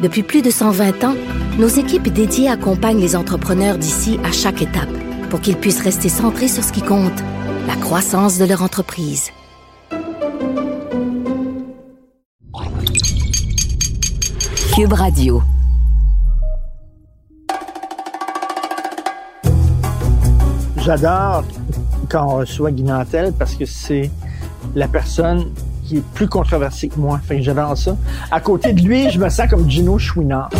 Depuis plus de 120 ans, nos équipes dédiées accompagnent les entrepreneurs d'ici à chaque étape pour qu'ils puissent rester centrés sur ce qui compte, la croissance de leur entreprise. Cube Radio. J'adore quand on reçoit Guy Nantel parce que c'est la personne qui est plus controversée que moi. Fait que j'adore ça. À côté de lui, je me sens comme Gino Chouinard.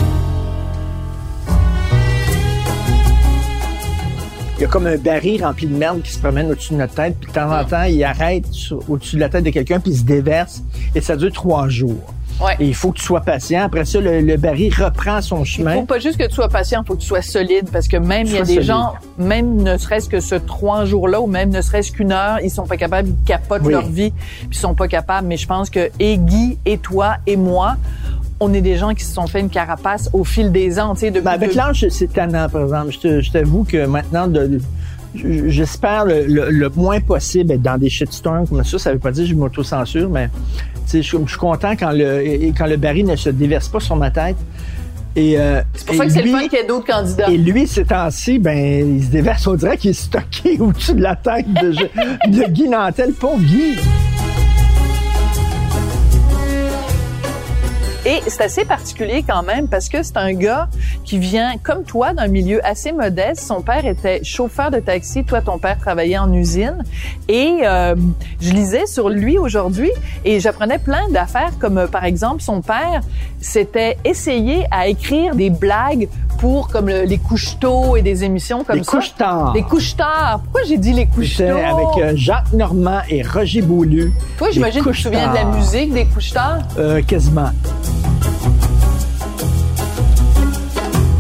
Il y a comme un baril rempli de merde qui se promène au-dessus de notre tête, puis de temps en temps, il arrête au-dessus de la tête de quelqu'un, puis il se déverse, et ça dure trois jours. Ouais. Et il faut que tu sois patient. Après ça, le, le baril reprend son Il chemin. faut pas juste que tu sois patient, il faut que tu sois solide parce que même il y a des solide. gens, même ne serait-ce que ce trois jours-là ou même ne serait-ce qu'une heure, ils sont pas capables, ils capotent Oui. leur vie, puis ils sont pas capables. Mais je pense que et Guy et toi et moi, on est des gens qui se sont fait une carapace au fil des ans, tu sais. depuis Ben, avec l'âge, c'est tannant, par exemple. Je t'avoue que maintenant, de- j'espère le, le- le moins possible être dans des shitstorms comme ça. Ça veut pas dire que je m'auto-censure, mais je, suis content quand le, quand le baril ne se déverse pas sur ma tête. Et, euh, C'est pour ça que c'est le fun qu'il y ait d'autres candidats. Et lui, ces temps-ci, ben, il se déverse, on dirait qu'il est stocké au-dessus de la tête de, de Guy Nantel. Pauvre Guy! C'est assez particulier quand même parce que c'est un gars qui vient, comme toi, d'un milieu assez modeste. Son père était chauffeur de taxi. Toi, ton père travaillait en usine. Et euh, je lisais sur lui aujourd'hui et j'apprenais plein d'affaires comme, euh, par exemple, son père s'était essayé à écrire des blagues pour comme le- les couches-tôt et des émissions comme Les ça. couches tard. Les couches-tard. Pourquoi j'ai dit les couches-tôt? J'étais avec euh, Jacques Normand et Roger Beaulieu. Toi, j'imagine que tu te souviens de la musique des couches-tard. Euh, quasiment.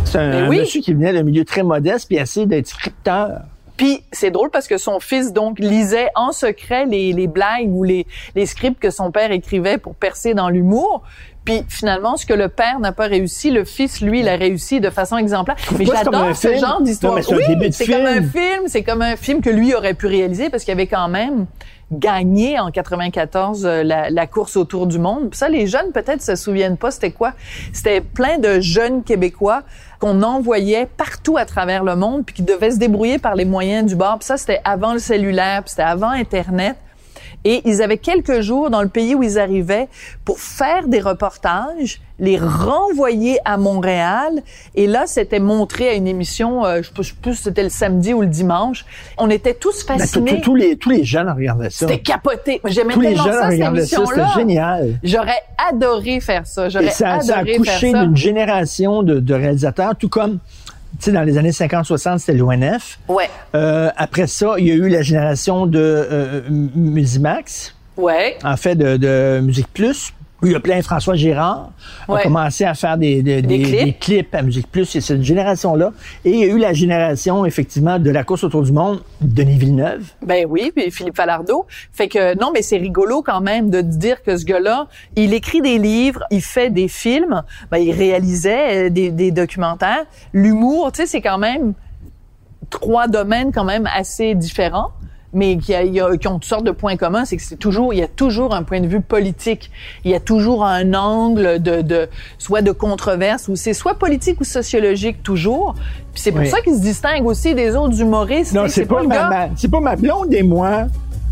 C'est un, oui. monsieur qui venait d'un milieu très modeste puis essayer d'être scripteur. Puis c'est drôle parce que son fils donc lisait en secret les, les blagues ou les, les scripts que son père écrivait pour percer dans l'humour. Puis finalement, ce que le père n'a pas réussi, le fils, lui, l'a réussi de façon exemplaire. Mais Pourquoi c'est comme un j'adore ce film? genre d'histoire. C'est Oui, comme un film. C'est comme un film que lui aurait pu réaliser parce qu'il avait quand même gagné en 94 euh, la, la course autour du monde. Puis ça, les jeunes peut-être se souviennent pas. C'était quoi C'était plein de jeunes Québécois qu'on envoyait partout à travers le monde puis qui devaient se débrouiller par les moyens du bord. Puis ça, c'était avant le cellulaire, puis c'était avant Internet. Et ils avaient quelques jours dans le pays où ils arrivaient pour faire des reportages, les renvoyer à Montréal. Et là, c'était montré à une émission, euh, je ne sais plus si c'était le samedi ou le dimanche. On était tous Ben, fascinés. tous, les, tous les jeunes regardaient ça. C'était capoté. J'aimais Tous les tellement jeunes ça, cette regardaient ça. C'était génial. J'aurais adoré faire ça. J'aurais ça, ça a adoré couché faire d'une génération de, de réalisateurs, tout comme, sais, dans les années 50-60, c'était l'ONF. Ouais. Euh, après ça, il y a eu la génération de euh, Musimax, Ouais. en fait, de, de Musique Plus. Il y a plein François Gérard a Ouais. commencé à faire des, des, des- clips. des clips à Musique Plus. C'est cette génération-là. Et il y a eu la génération, effectivement, de la course autour du monde, Denis Villeneuve. Ben oui, puis Philippe Falardeau. Fait que non, mais c'est rigolo quand même de dire que ce gars-là, il écrit des livres, il fait des films, ben il réalisait euh, des, des documentaires. L'humour, tu sais, c'est quand même trois domaines quand même assez différents mais qui, a- il y a- qui ont toutes sortes de points communs, c'est que c'est toujours, il y a toujours un point de vue politique. Il y a toujours un angle de, de soit de controverse ou c'est soit politique ou sociologique toujours. Puis c'est pour Oui. ça qu'il se distingue aussi des autres humoristes. Non, c'est pas, ma, c'est pas ma blonde et moi.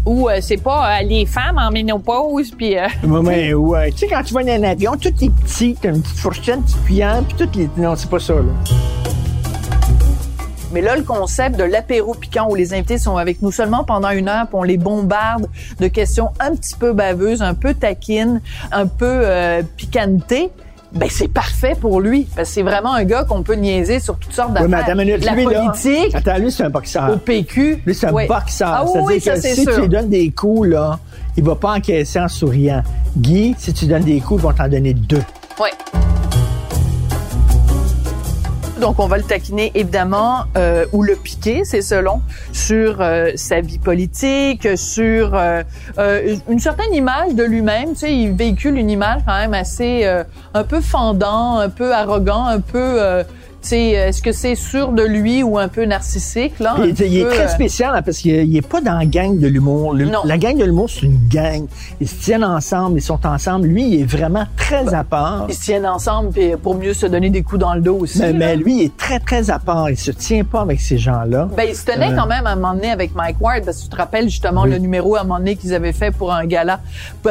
ou euh, c'est pas euh, les femmes en ménopause puis euh, Ouais, mais ouais. Tu sais, quand tu vas dans un avion, tout est petit, t'as une petite fourchette, une petite cuillère, puis toutes les. Non, c'est pas ça, là. Mais là le concept de l'apéro piquant où les invités sont avec nous seulement pendant une heure puis on les bombarde de questions un petit peu baveuses, un peu taquines, un peu euh, picantées. Ben c'est parfait pour lui parce que c'est vraiment un gars qu'on peut niaiser sur toutes sortes Oui, mais d'affaires. attends minute, la lui, là- politique, Attends, lui, c'est un boxeur. au PQ. Lui, c'est un boxeur. Ah oui, C'est-à-dire oui, que si sûr. tu lui donnes des coups, là, il va pas encaisser en souriant. Guy, si tu donnes des coups, ils vont t'en donner deux. Ouais. Donc on va le taquiner évidemment euh, ou le piquer, c'est selon, sur euh, sa vie politique, sur euh, euh, une certaine image de lui-même. Tu sais, il véhicule une image quand même assez euh, un peu fendant, un peu arrogant, un peu est-ce que c'est sûr de lui ou un peu narcissique là? Il, est très euh, spécial hein, parce qu'il n'est pas dans la gang de l'humour. La gang de l'humour, c'est une gang. Ils se tiennent ensemble, ils sont ensemble. Lui, il est vraiment très à part. Ils se tiennent ensemble puis pour mieux se donner des coups dans le dos aussi. Mais, là. mais lui, il est très, très à part. Il se tient pas avec ces gens-là. Ben, il se tenait Euh. quand même à un moment donné avec Mike Ward, parce que tu te rappelles justement Oui. le numéro à un moment donné qu'ils avaient fait pour un gala,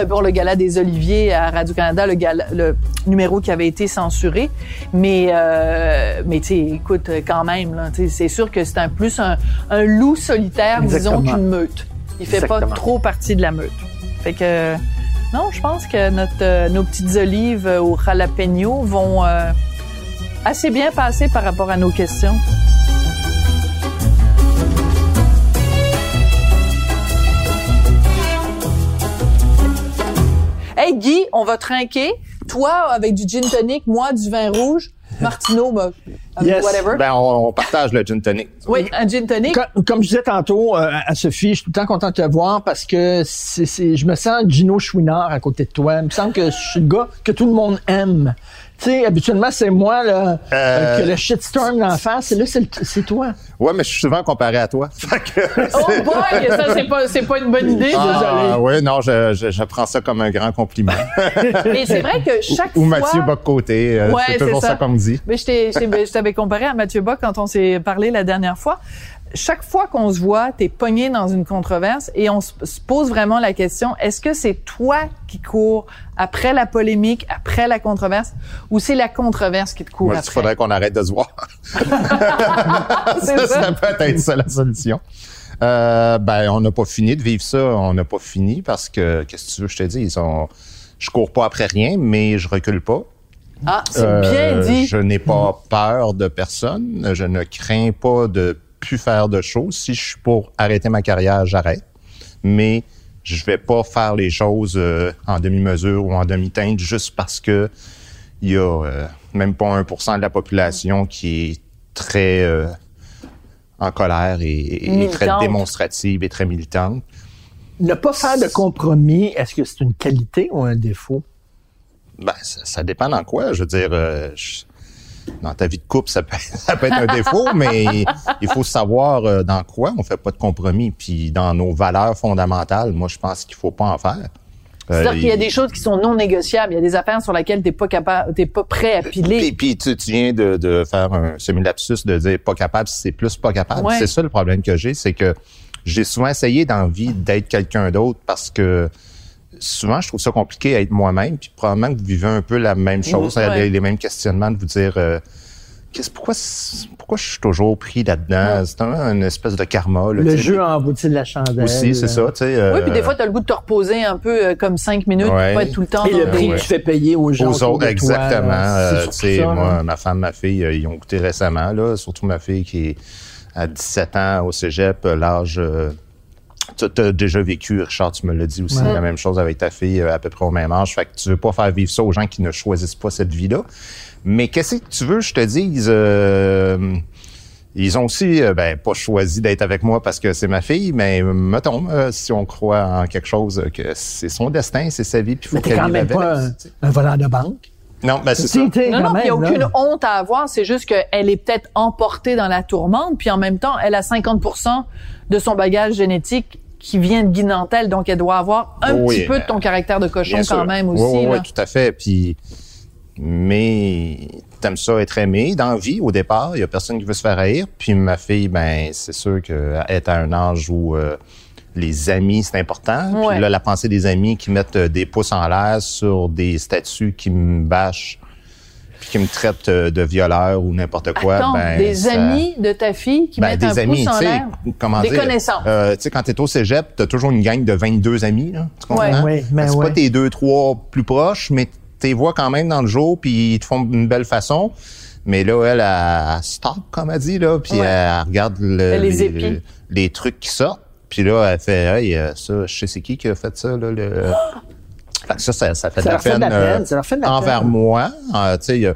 pour le gala des Oliviers à Radio-Canada, le, gala- le numéro qui avait été censuré. Mais, euh, mais tu écoute, quand même, c'est sûr que c'est un plus un, un loup solitaire, Exactement. disons, qu'une meute. Il fait Exactement. pas trop partie de la meute. Fait que, non, je pense que notre, euh, nos petites olives euh, au jalapeno vont euh, assez bien passer par rapport à nos questions. Hey Guy, on va trinquer. Toi avec du gin tonic, moi du vin rouge, Martineau bah, Yes. whatever. Ben, on, on partage le gin tonic. oui, un gin tonic. Comme, comme je disais tantôt euh, à Sophie, je suis tout le temps content de te voir parce que c'est, c'est- je me sens Gino Chouinard à côté de toi. Il me semble que je suis le gars que tout le monde aime. Tu sais, habituellement, c'est moi là, Euh. que le shitstorm d'en face. Et là, c'est, le- c'est toi. Ouais, mais je suis souvent comparé à toi. Oh boy, ça c'est pas c'est pas une bonne idée. Ah, ouais, non, je, je, je prends ça comme un grand compliment. Mais c'est vrai que chaque Ou fois Mathieu Bock-Côté, euh, Ouais, c'est toujours ça, ça. qu'on me dit. Mais je t'ai- je t'ai- je t'avais comparé à Mathieu Bock quand on s'est parlé la dernière fois. Chaque fois qu'on se voit, t'es pogné dans une controverse et on se se pose vraiment la question, est-ce que c'est toi qui cours après la polémique, après la controverse, ou c'est la controverse qui te court Moi, il après? faudrait qu'on arrête de se voir. Ça, ça. ça peut être ça la solution. Euh, ben, on n'a pas fini de vivre ça. On n'a pas fini parce que, qu'est-ce que tu veux je te dise? On, je cours pas après rien, mais je recule pas. Ah, c'est Euh, bien dit. Je n'ai pas peur de personne. Je ne crains pas de plus faire de choses. Si je suis pour arrêter ma carrière, j'arrête. Mais je vais pas faire les choses euh, en demi-mesure ou en demi-teinte juste parce que il y a euh, même pas 1% de la population qui est très euh, en colère et, et très démonstrative et très militante. Ne pas faire de compromis, est-ce que c'est une qualité ou un défaut? Ben, ça, ça dépend dans quoi. Je veux dire, euh, je- dans ta vie de couple, ça peut, ça peut être un défaut, mais il faut savoir euh, dans quoi on fait pas de compromis. Puis dans nos valeurs fondamentales, moi, je pense qu'il faut pas en faire. Euh, C'est-à-dire qu'il y a des choses qui sont non négociables. Il y a des affaires sur lesquelles t'es pas capable, t'es pas prêt à piler. Puis, puis tu, tu viens de, de faire un semi-lapsus de dire pas capable, c'est plus pas capable. Ouais. C'est ça le problème que j'ai, c'est que j'ai souvent essayé d'envie d'être quelqu'un d'autre parce que souvent je trouve ça compliqué à être moi-même. Puis probablement que vous vivez un peu la même chose, ouais. les, les mêmes questionnements de vous dire euh, qu'est-ce pourquoi pourquoi je suis toujours pris là-dedans? C'est un, une espèce de karma. là, Le tu jeu embouti de la chandelle. aussi, c'est ça. Tu sais, Oui, puis des euh, fois, t'as le goût de te reposer un peu euh, comme cinq minutes, Ouais. pas être tout le temps Et le prix que tu fais payer aux gens. aux autres, exactement. Euh, tu sais, ça, moi, ma femme, ma fille, euh, ils ont goûté récemment, là, surtout ma fille qui est à 17 ans au cégep, euh, l'âge... tu as déjà vécu, Richard, tu me l'as dit aussi, Ouais. la même chose avec ta fille euh, à peu près au même âge. Fait que tu veux pas faire vivre ça aux gens qui ne choisissent pas cette vie-là. Mais qu'est-ce que tu veux, je te dise... euh, ils ont aussi, euh, ben, pas choisi d'être avec moi parce que c'est ma fille, mais mettons, euh, si on croit en quelque chose, que c'est son destin, c'est sa vie, puis faut Mais t'es qu'elle quand vive même avec. pas un, un voleur de banque. Non, ben c'est ça. Non, il n'y a aucune là. honte à avoir. C'est juste qu'elle est peut-être emportée dans la tourmente, puis en même temps, elle a 50% de son bagage génétique qui vient de Guy Nantel, donc elle doit avoir un Oui, petit peu de euh, ton caractère de cochon quand sûr. même aussi. oui, oui, tout à fait. Puis, mais t'aimes ça être aimé dans la vie au départ. Il y a personne qui veut se faire haïr. Puis ma fille, ben c'est sûr qu'elle est à un âge où euh, les amis c'est important. Ouais. Puis là, la pensée des amis qui mettent euh, des pouces en l'air sur des statuts qui me bâchent, puis qui me traitent euh, de violeur ou n'importe quoi. Attends, ben, des ça- amis de ta fille qui ben, mettent des un amis, pouce en tu sais, l'air? comment Des dire? connaissances. Euh, tu sais, quand t'es au cégep, t'as toujours une gang de 22 amis, là. Tu comprends? Ouais. Ouais, ben c'est ouais. pas tes deux, trois plus proches, mais t'es vois quand même dans le jour, puis ils te font une belle façon. Mais là, elle, elle, elle stop, comme elle dit, là, puis Ouais. elle regarde le- les les, les trucs qui sortent. Puis là, elle fait, hey, euh, ça, je sais c'est qui qui a fait ça, là, le... Fait que ça, ça, ça fait de la de peine, la peine, euh, ça leur fait de la envers peine. moi. Euh, tu sais,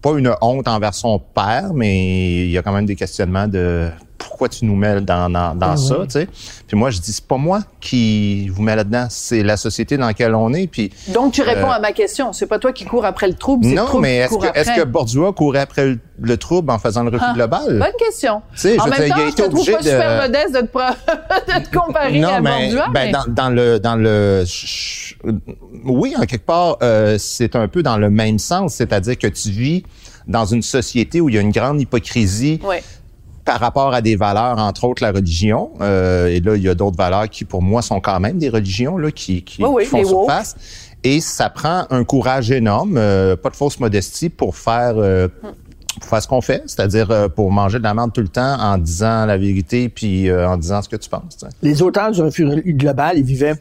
pas une honte envers son père, mais il y a quand même des questionnements de pourquoi tu nous mets dans, dans, dans Ah ça, oui. tu sais. Puis moi, je dis, c'est pas moi qui vous mets là-dedans, c'est la société dans laquelle on est. Puis Donc, tu réponds Euh, à ma question. C'est pas toi qui cours après le trouble, c'est le non, trouble mais est-ce que, est-ce que Bourdieu courait après le, le trouble en faisant le refus Ah, global? Bonne question. Tu sais, je en veux même dire, il a temps, je te trouve pas de- super modeste de te, pro- de te comparer à mais, Bordua, ben, mais- dans, dans le dans le oui en quelque part euh, c'est un peu dans le même sens c'est-à-dire que tu vis dans une société où il y a une grande hypocrisie Ouais. Par rapport à des valeurs entre autres la religion euh, et là il y a d'autres valeurs qui pour moi sont quand même des religions là qui qui, Oui, oui, qui font woke. surface et ça prend un courage énorme euh, pas de fausse modestie pour faire euh, pour faire ce qu'on fait, c'est-à-dire euh, pour manger de la merde tout le temps en disant la vérité puis euh, en disant ce que tu penses. tu sais. Les auteurs du refus global, ils vivaient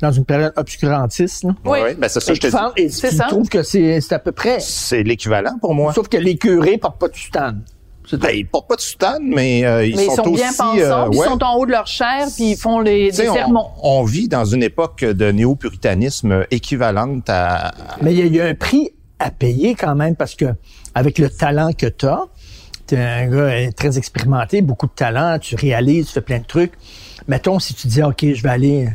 dans une période obscurantiste. là. Oui. Ouais, ben c'est ça, Et je te dis. et tu ça. trouves que c'est c'est à peu près. C'est l'équivalent pour moi. Sauf que les curés portent pas de soutane. Ben, ils portent pas de soutane, mais euh, ils, mais ils sont, sont bien aussi... pensants, euh, ils sont en haut de leur chair, puis ils font les, des on, sermons. on vit dans une époque de néo-puritanisme équivalente à... Mais il y, a- il y a un prix à payer quand même parce que avec le talent que tu as, tu es un gars euh, très expérimenté, beaucoup de talent, tu réalises, tu fais plein de trucs. Mettons, si tu dis, OK, je vais aller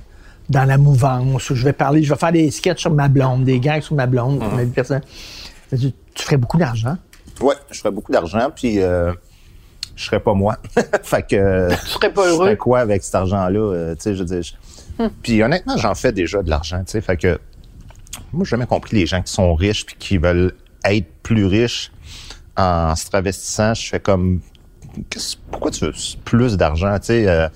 dans la mouvance ou je vais parler, je vais faire des sketchs sur ma blonde, des gags sur ma blonde, ma vie personnelle. Tu, tu ferais beaucoup d'argent. Ouais, je ferais beaucoup d'argent, puis euh, je serais pas moi. fait que... Tu serais pas Je heureux. ferais quoi avec cet argent-là? euh, tu sais, je dire... je- Puis honnêtement, j'en fais déjà de l'argent, tu sais, fait que... Moi, j'ai jamais compris les gens qui sont riches puis qui veulent être plus riches en se travestissant. Je fais comme... Pourquoi tu veux plus d'argent, tu sais? euh,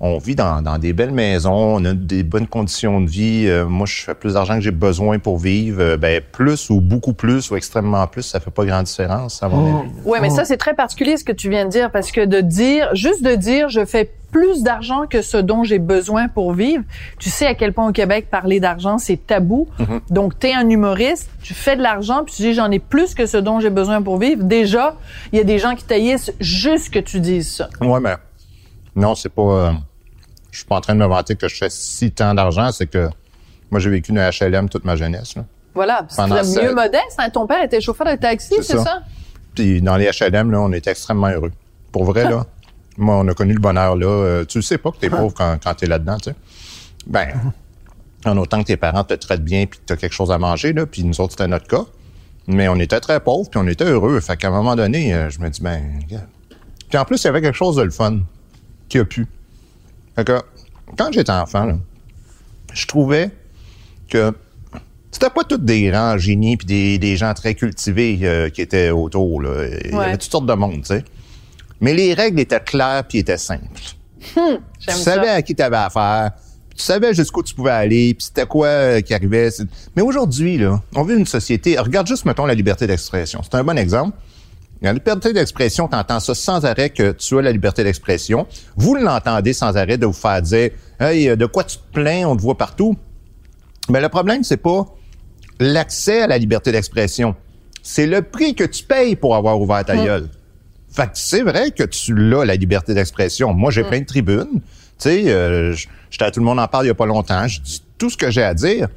on vit dans, dans des belles maisons, on a des bonnes conditions de vie. Euh, moi, je fais plus d'argent que j'ai besoin pour vivre. Euh, ben, plus ou beaucoup plus ou extrêmement plus, ça fait pas grande différence, à mon avis. Oui, mais ça, c'est très particulier ce que tu viens de dire, parce que de dire, juste de dire, je fais plus d'argent que ce dont j'ai besoin pour vivre, tu sais à quel point au Québec, parler d'argent, c'est tabou. Donc, tu es un humoriste, tu fais de l'argent, puis tu dis, j'en ai plus que ce dont j'ai besoin pour vivre. Déjà, il y a des gens qui taillissent juste que tu dises ça. Ouais, mais non, c'est pas. euh, je suis pas en train de me vanter que je fais si tant d'argent, c'est que moi j'ai vécu une HLM toute ma jeunesse. Là. Voilà. C'est Pendant mieux modeste. hein. Ton père était chauffeur de taxi, C'est ça? ça? Puis dans les HLM, là, on était extrêmement heureux. Pour vrai, là, moi, on a connu le bonheur là. Euh, tu le sais pas que t'es pauvre quand, quand t'es là-dedans, tu sais. Ben, en autant que tes parents te traitent bien puis que t'as quelque chose à manger, là, puis nous autres, c'était notre cas. Mais on était très pauvres puis on était heureux. Fait qu'à un moment donné, euh, je me dis, ben, regarde. Puis en plus, il y avait quelque chose de le fun qui a pu. Que, quand j'étais enfant, là, je trouvais que c'était pas tous des grands génies puis des, des gens très cultivés euh, qui étaient autour. Là. Il y avait toutes sortes de monde, tu sais. Mais les règles étaient claires puis étaient simples. Tu J'aime savais ça. à qui tu avais affaire. Tu savais jusqu'où tu pouvais aller, puis c'était quoi euh, qui arrivait. Mais aujourd'hui, là, on vit une société. Regarde juste, mettons, la liberté d'expression. C'est un bon exemple. La liberté d'expression, tu entends ça sans arrêt que tu as la liberté d'expression. Vous l'entendez sans arrêt de vous faire dire Hey, euh, de quoi tu te plains, on te voit partout. Mais le problème, c'est pas l'accès à la liberté d'expression. C'est le prix que tu payes pour avoir ouvert ta gueule. Fait que c'est vrai que tu l'as, la liberté d'expression. Moi, j'ai plein de tribunes. Tu sais, euh, j'étais à Tout le monde en parle il y a pas longtemps. Je dis tout ce que j'ai à dire.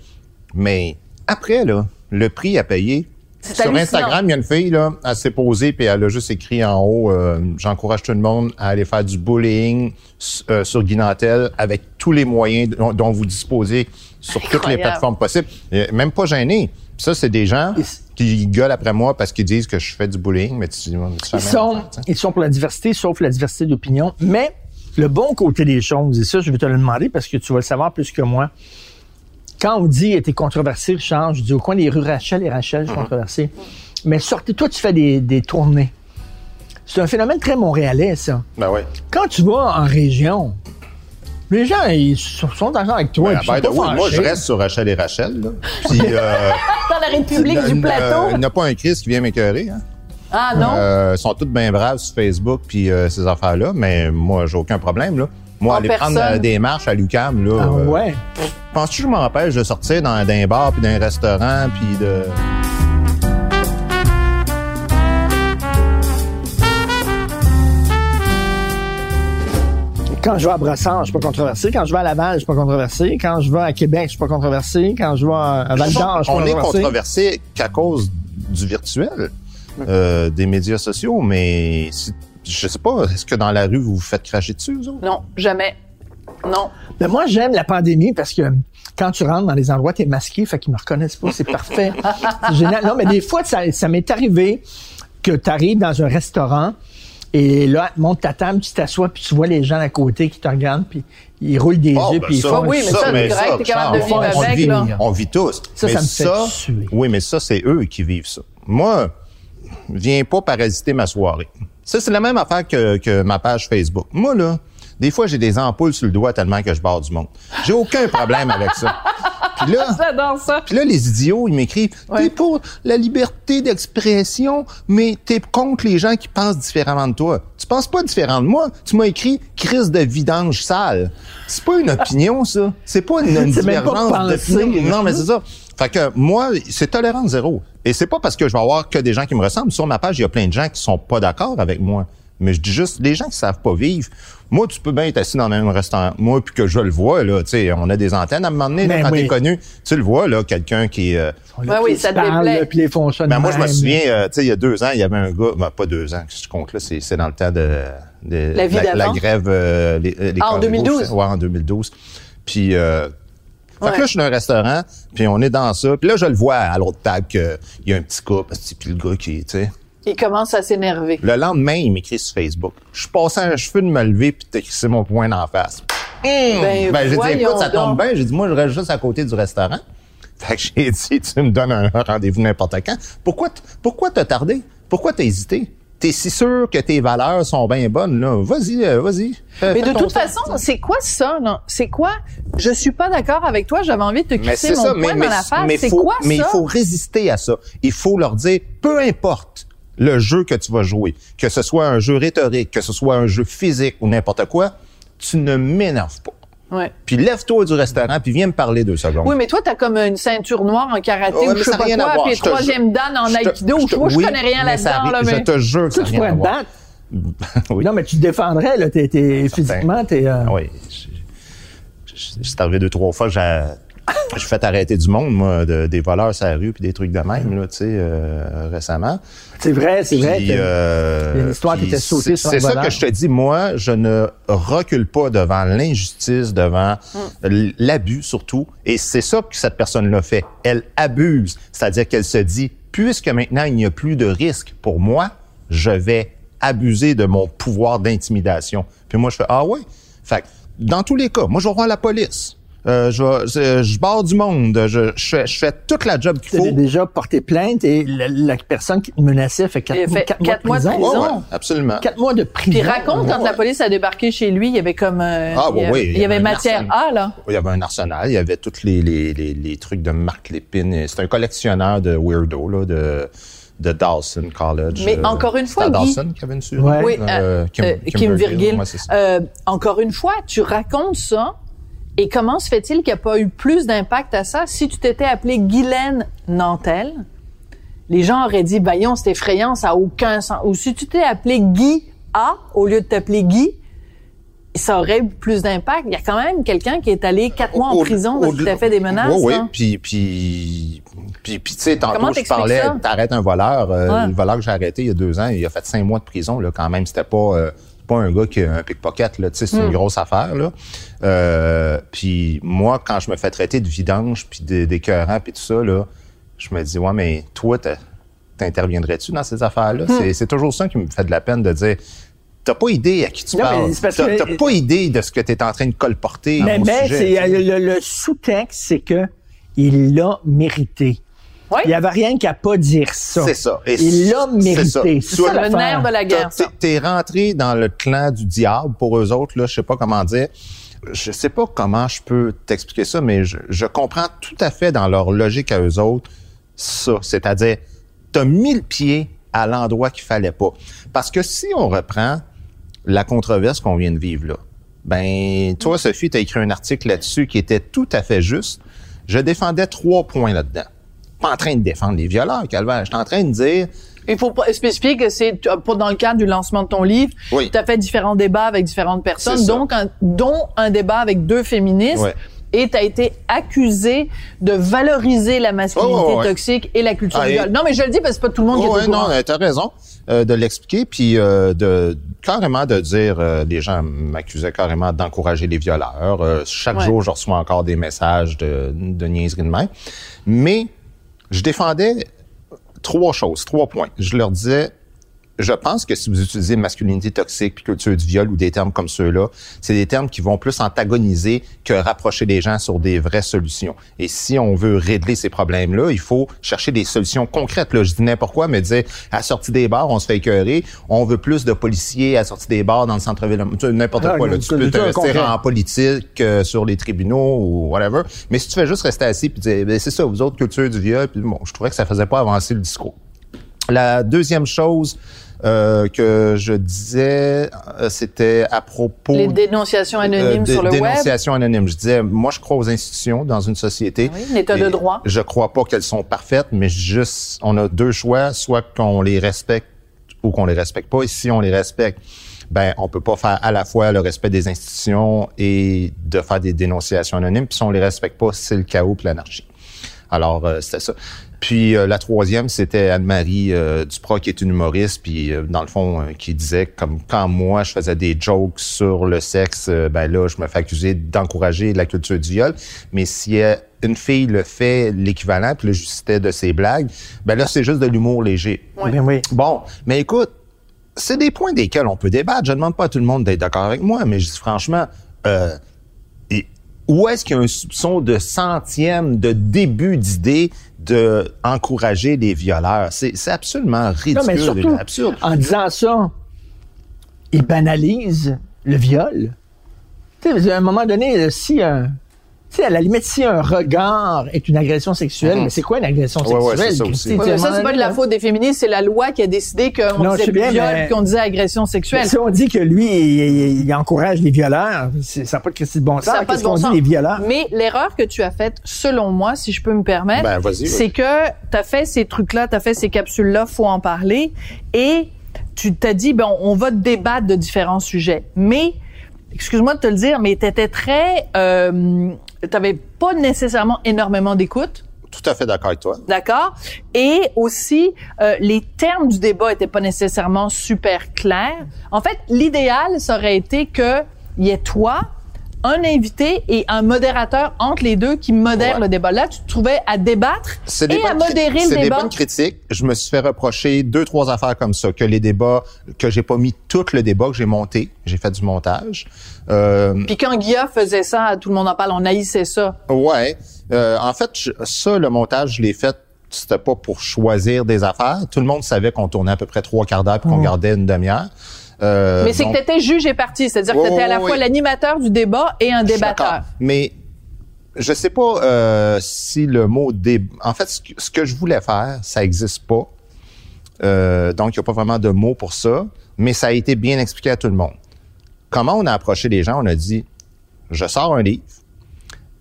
Mais après, là, le prix à payer. Sur. Instagram, il y a une fille, là, elle s'est posée puis elle a juste écrit en haut euh, J'encourage tout le monde à aller faire du bullying euh, sur Guinantel avec tous les moyens dont, dont vous disposez sur toutes les plateformes possibles. Et même pas gêné. Puis ça, c'est des gens qui gueulent après moi parce qu'ils disent que je fais du bullying, mais tu tu Ils sont, affaire, ils sont pour la diversité, sauf la diversité d'opinion. Mais le bon côté des choses, et ça, je vais te le demander parce que tu vas le savoir plus que moi. Quand on dit t'es controversé, Richard, je dis au coin des rues Rachel et Rachel, je suis controversé. Mais sortez, toi, tu fais des, des tournées. C'est un phénomène très montréalais, ça. Ben ouais. Quand tu vas en région, les gens, ils sont d'accord avec toi. Ben, ils sont pas moi, je reste sur Rachel et Rachel. Là. Puis, euh, Dans la République du n- Plateau. Il n'y a pas un Christ qui vient m'écœurer. Hein. Ah non? Euh, ils sont tous bien braves sur Facebook puis euh, ces affaires-là, mais moi, j'ai aucun problème. Là. Moi, En aller prendre personne. des marches à Lucam, là. Ah euh, ouais. Penses-tu que je m'empêche de sortir dans, dans un bar puis dans un restaurant puis de. Quand je vais à Brossard, je suis pas controversé. Quand je vais à Laval, je suis pas controversé. Quand je vais à Québec, je suis pas controversé. Quand je vais à Val d'Or, je suis pas On est controversé. controversé qu'à cause du virtuel. euh, des médias sociaux, mais si- je sais pas, est-ce que dans la rue, vous vous faites cracher dessus, vous autres? Non, jamais. Non. Ben moi, j'aime la pandémie parce que quand tu rentres dans les endroits, t'es masqué, fait qu'ils me reconnaissent pas, c'est parfait. c'est génial. Non, mais des fois, ça, ça m'est arrivé que tu arrives dans un restaurant et là, monte ta table, tu t'assois, puis tu vois les gens à côté qui te regardent, puis ils roulent des Oh, yeux, ben puis ils ça, font... oui, mais ça, c'est correct, ça, t'es capable de vivre on avec, vit, là. On vit tous. Ça, mais ça me fait suer. Oui, mais ça, c'est eux qui vivent ça. Moi, viens pas parasiter ma soirée. Ça, c'est la même affaire que, que ma page Facebook. Moi, là, des fois, j'ai des ampoules sur le doigt tellement que je barre du monde. J'ai aucun problème avec ça. Puis là, ça. puis là, les idiots, ils m'écrivent Ouais. T'es pour la liberté d'expression, mais t'es contre les gens qui pensent différemment de toi. Tu penses pas différent de moi? Tu m'as écrit crise de vidange sale. C'est pas une opinion, ça. C'est pas une, une divergence d'opinion. Non, mais c'est ça. Fait que moi, c'est tolérance zéro. Et c'est pas parce que je vais avoir que des gens qui me ressemblent. Sur ma page, il y a plein de gens qui sont pas d'accord avec moi. Mais je dis juste, les gens qui savent pas vivre, moi, tu peux bien être assis dans le même restaurant. Moi, puis que je le vois, là, tu sais, on a des antennes à un moment donné, là, Ben quand oui. t'es connu, tu le vois, là, quelqu'un qui... euh, Ouais, oui, ça te déplaît. Puis les de ben, moi, je me souviens, euh, tu sais, il y a deux ans, il y avait un gars, ben, pas deux ans, je compte là, c'est, c'est dans le temps de, de La vie la, d'avant? grève. euh, les, les Ah, en carnivores, 2012? c'est- Ouais, en 2012. Puis, euh, fait Ouais. que là, je suis dans un restaurant, puis on est dans ça, puis là, je le vois à l'autre table qu'il y a un petit couple, puis le gars qui, tu sais. Il commence à s'énerver. Le lendemain, il m'écrit sur Facebook. Je suis passé un cheveu de me lever, puis t'as crissé mon poing d'en face. Ben, Ben, j'ai dit, écoute, ça tombe donc. bien. J'ai dit, moi, je reste juste à côté du restaurant. Fait que j'ai dit, tu me donnes un rendez-vous n'importe quand. Pourquoi, pourquoi t'as tardé? Pourquoi t'as hésité? T'es si sûr que tes valeurs sont bien bonnes, là. Vas-y, euh, vas-y. Mais de toute façon, c'est quoi ça, non? C'est quoi? Je suis pas d'accord avec toi, j'avais envie de te Mais crisser c'est mon ça, poing mais, dans mais, la face. mais C'est quoi mais ça? il faut résister à ça. Il faut leur dire, peu importe le jeu que tu vas jouer, que ce soit un jeu rhétorique, que ce soit un jeu physique ou n'importe quoi, tu ne m'énerves pas. Ouais. Puis lève-toi du restaurant, puis viens me parler deux secondes. Oui, mais toi, t'as comme une ceinture noire en karaté Ouais, ou je sais pas quoi, puis Je troisième dan en Je aïkido. je te- Moi, je oui, connais rien là-dedans, là, Je mais... te jure que Tu ça n'a rien à te voir. Oui. Non, mais tu te défendrais, là. T'es, physiquement, t'es... euh, Ah oui. Je- je- C'est arrivé deux, trois fois j'ai j'ai fait arrêter du monde, moi, de- des voleurs sur la rue puis des trucs de même, là, tu sais, euh, récemment. C'est vrai, c'est vrai. Que- euh, il y a une histoire qui était sautée c'est- sur C'est ça voleur. que je te dis. Moi, je ne recule pas devant l'injustice, devant l- l'abus surtout. Et c'est ça que cette personne-là fait. Elle abuse. C'est-à-dire qu'elle se dit, puisque maintenant il n'y a plus de risque pour moi, je vais abuser de mon pouvoir d'intimidation. Puis moi, je fais, ah ouais? Fait dans tous les cas, moi, je vais voir la police. Euh, je, vais- je, je barre du monde. Je, je, fais, je fais toute la job qu'il Tu faut. as déjà porté plainte et la, la personne qui te menaçait fait quatre, fait quatre quatre mois de mois de prison. prison. Ouais, ouais, absolument. Quatre mois de prison. Puis raconte, quand la police a débarqué chez lui, il y avait comme... euh, Ah, il y oui, avait, oui, il y avait matière arsenal. A, là. Il y avait un arsenal, il y avait tous les, les, les, les trucs de Marc Lépine. C'est un collectionneur de weirdo, là, de, de Dawson College. Mais encore une fois, Guy- Dawson qui avait une. Ouais. Oui, euh, euh, Kim, Virgil. ouais, ça. Euh, encore une fois, tu racontes ça, et comment se fait-il qu'il n'y a pas eu plus d'impact à ça? Si tu t'étais appelé Guylaine Nantel, les gens auraient dit, voyons, c'est effrayant, ça n'a aucun sens. Ou si tu t'es appelé Guy A, au lieu de t'appeler Guy, ça aurait eu plus d'impact. Il y a quand même quelqu'un qui est allé quatre mois en prison parce qu'il t'a fait des menaces. Oui, oui. hein. Puis, puis, puis, puis tu sais, tantôt, je parlais, t'arrêtes un voleur. euh, Ouais. Le voleur que j'ai arrêté il y a deux ans, il a fait cinq mois de prison, là, quand même. C'était pas, euh, pas un gars qui a un pickpocket, là. Tu sais, c'est Hmm. une grosse affaire, là. Euh, puis moi, quand je me fais traiter de vidange, puis d'é- d'écœurant, puis tout ça, là, je me dis, ouais, mais toi, t'interviendrais-tu dans ces affaires-là? Hmm. C'est- toujours ça qui me fait de la peine de dire, t'as pas idée à qui tu Non, parles. T'as pas idée de ce que t'es en train de colporter Mais, sujet, tu le, le sous-texte, c'est que il l'a mérité. Oui. Il n'y avait rien qu'à pas dire ça. C'est ça. Et il l'a c'est mérité. ça. C'est ça le nerf de la guerre. T'es rentré dans le clan du diable pour eux autres, là, je sais pas comment dire. Je sais pas comment je peux t'expliquer ça, mais je, je comprends tout à fait dans leur logique à eux autres ça. C'est-à-dire, t'as mis le pied à l'endroit qu'il fallait pas. Parce que si on reprend la controverse qu'on vient de vivre là, ben, toi, Sophie, t'as écrit un article là-dessus qui était tout à fait juste. Je défendais trois points là-dedans. Pas en train de défendre les violeurs, Calvaire. J'étais en train de dire, Il faut pas spécifier que c'est tu- pas dans le cadre du lancement de ton livre. Oui. Tu as fait différents débats avec différentes personnes, donc un, dont un débat avec deux féministes. Ouais. et tu as été accusé de valoriser la masculinité Oh, ouais. toxique et la culture Ah, du viol. Non, mais je le dis parce que c'est pas tout le monde qui Oh, est ouais, au non, tu as raison euh, de l'expliquer, puis euh, de carrément de dire, euh, les gens m'accusaient carrément d'encourager les violeurs. Euh, chaque Ouais. jour, je reçois encore des messages de, de niaiseries de même. Mais je défendais trois choses, trois points. Je leur disais, je pense que si vous utilisez masculinité toxique puis culture du viol ou des termes comme ceux-là, c'est des termes qui vont plus antagoniser que rapprocher les gens sur des vraies solutions. Et si on veut régler ces problèmes-là, il faut chercher des solutions concrètes. Là, je dis n'importe quoi, mais dire à la sortie des bars, on se fait écœurer, on veut plus de policiers à la sortie des bars dans le centre-ville, n'importe Ah, quoi. Là. Tu peux te rester en politique euh, sur les tribunaux ou whatever. Mais si tu fais juste rester assis puis dire, Ben, c'est ça, vous autres culture du viol, puis bon, je trouvais que ça faisait pas avancer le discours. La deuxième chose euh, que je disais, euh, c'était à propos Les dénonciations anonymes euh, sur le web? dénonciations anonymes. Je disais, moi, je crois aux institutions dans une société. Oui, l'état de Et droit. Je crois pas qu'elles sont parfaites, mais juste, on a deux choix, soit qu'on les respecte ou qu'on les respecte pas. Et si on les respecte, ben, on peut pas faire à la fois le respect des institutions et de faire des dénonciations anonymes. Puis si on les respecte pas, c'est le chaos puis l'anarchie. Alors, euh, c'était ça. Puis euh, la troisième, c'était Anne-Marie euh, Duprat, qui est une humoriste, puis euh, dans le fond, euh, qui disait comme quand moi, je faisais des jokes sur le sexe, euh, ben là, je me fais accuser d'encourager la culture du viol. Mais si euh, une fille le fait l'équivalent, puis je citais de ses blagues, ben là, c'est juste de l'humour léger. Ben oui. Bon, mais écoute, c'est des points desquels on peut débattre. Je ne demande pas à tout le monde d'être d'accord avec moi, mais je dis franchement, euh, où est-ce qu'il y a un soupçon de centième, de début d'idée de encourager les violeurs? C'est absolument ridicule, Non, mais surtout, absurde. en disant ça, ils banalisent le viol. Tu sais, à un moment donné, si un... Tu sais, à la limite, si un regard est une agression sexuelle, Mhm. mais c'est quoi une agression Ouais, ouais, sexuelle? ça aussi. Ouais, c'est pas de la faute des féministes, c'est la loi qui a décidé qu'on disait bien, viol qu'on disait agression sexuelle. Si on dit que lui, il, il encourage les violeurs, c'est- ça n'a pas de Christy de bon sens. Ça Qu'est-ce bon qu'on dit, sens. les violeurs? Mais l'erreur que tu as faite, selon moi, si je peux me permettre, Ben, vas-y, c'est que tu as fait ces trucs-là, tu as fait ces capsules-là, faut en parler. Et tu t'as dit, ben, on va débattre de différents sujets. Mais, excuse-moi de te le dire, mais tu étais très... Euh, tu pas nécessairement énormément d'écoute. Tout à fait d'accord avec toi. D'accord? Et aussi, euh, les termes du débat étaient pas nécessairement super clairs. En fait, l'idéal, ça aurait été que y ait toi, un invité et un modérateur entre les deux qui modère Ouais. le débat. Là, tu te trouvais à débattre des et à bonnes cri- modérer C'est le des débat. bonnes critiques. Je me suis fait reprocher deux, trois affaires comme ça. Que les débats, que j'ai pas mis tout le débat, que j'ai monté. J'ai fait du montage. Euh, Puis quand Guilla faisait ça, tout le monde en parle, on haïssait ça. Ouais. Euh, en fait, je- ça, le montage, je l'ai fait. C'était pas pour choisir des affaires. Tout le monde savait qu'on tournait à peu près trois quarts d'heure puis qu'on gardait une demi-heure. Euh, Mais c'est donc- que tu étais juge et parti, c'est-à-dire que tu étais à la fois l'animateur du débat et un débatteur. Mais je sais pas euh, si le mot dé... En fait, ce que, ce que je voulais faire, ça existe pas. Euh, donc, il n'y a pas vraiment de mot pour ça. Mais ça a été bien expliqué à tout le monde. Comment on a approché les gens? On a dit, je sors un livre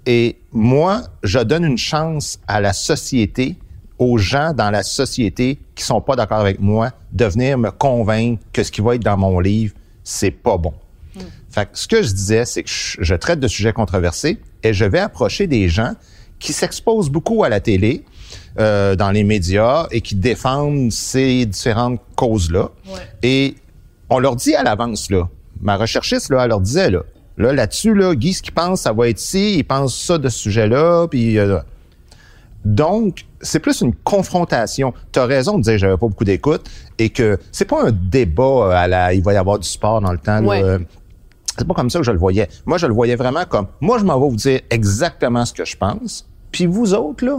et moi, je donne une chance à la société, aux gens dans la société qui sont pas d'accord avec moi, de venir me convaincre que ce qui va être dans mon livre, c'est pas bon. Fait que ce que je disais, c'est que je, je traite de sujets controversés et je vais approcher des gens qui s'exposent beaucoup à la télé, euh, dans les médias et qui défendent ces différentes causes-là. Et on leur dit à l'avance, là, ma recherchiste, là, elle leur disait, là, là, là-dessus, là, Guy, ce qu'il pense, ça va être ici, il pense ça de ce sujet-là, puis... euh, donc, c'est plus une confrontation. Tu as raison de dire que j'avais pas beaucoup d'écoute et que c'est pas un débat euh, à la il va y avoir du sport dans le temps. Ouais. c'est pas comme ça que je le voyais. Moi, je le voyais vraiment comme moi, je m'en vais vous dire exactement ce que je pense. Puis vous autres, là,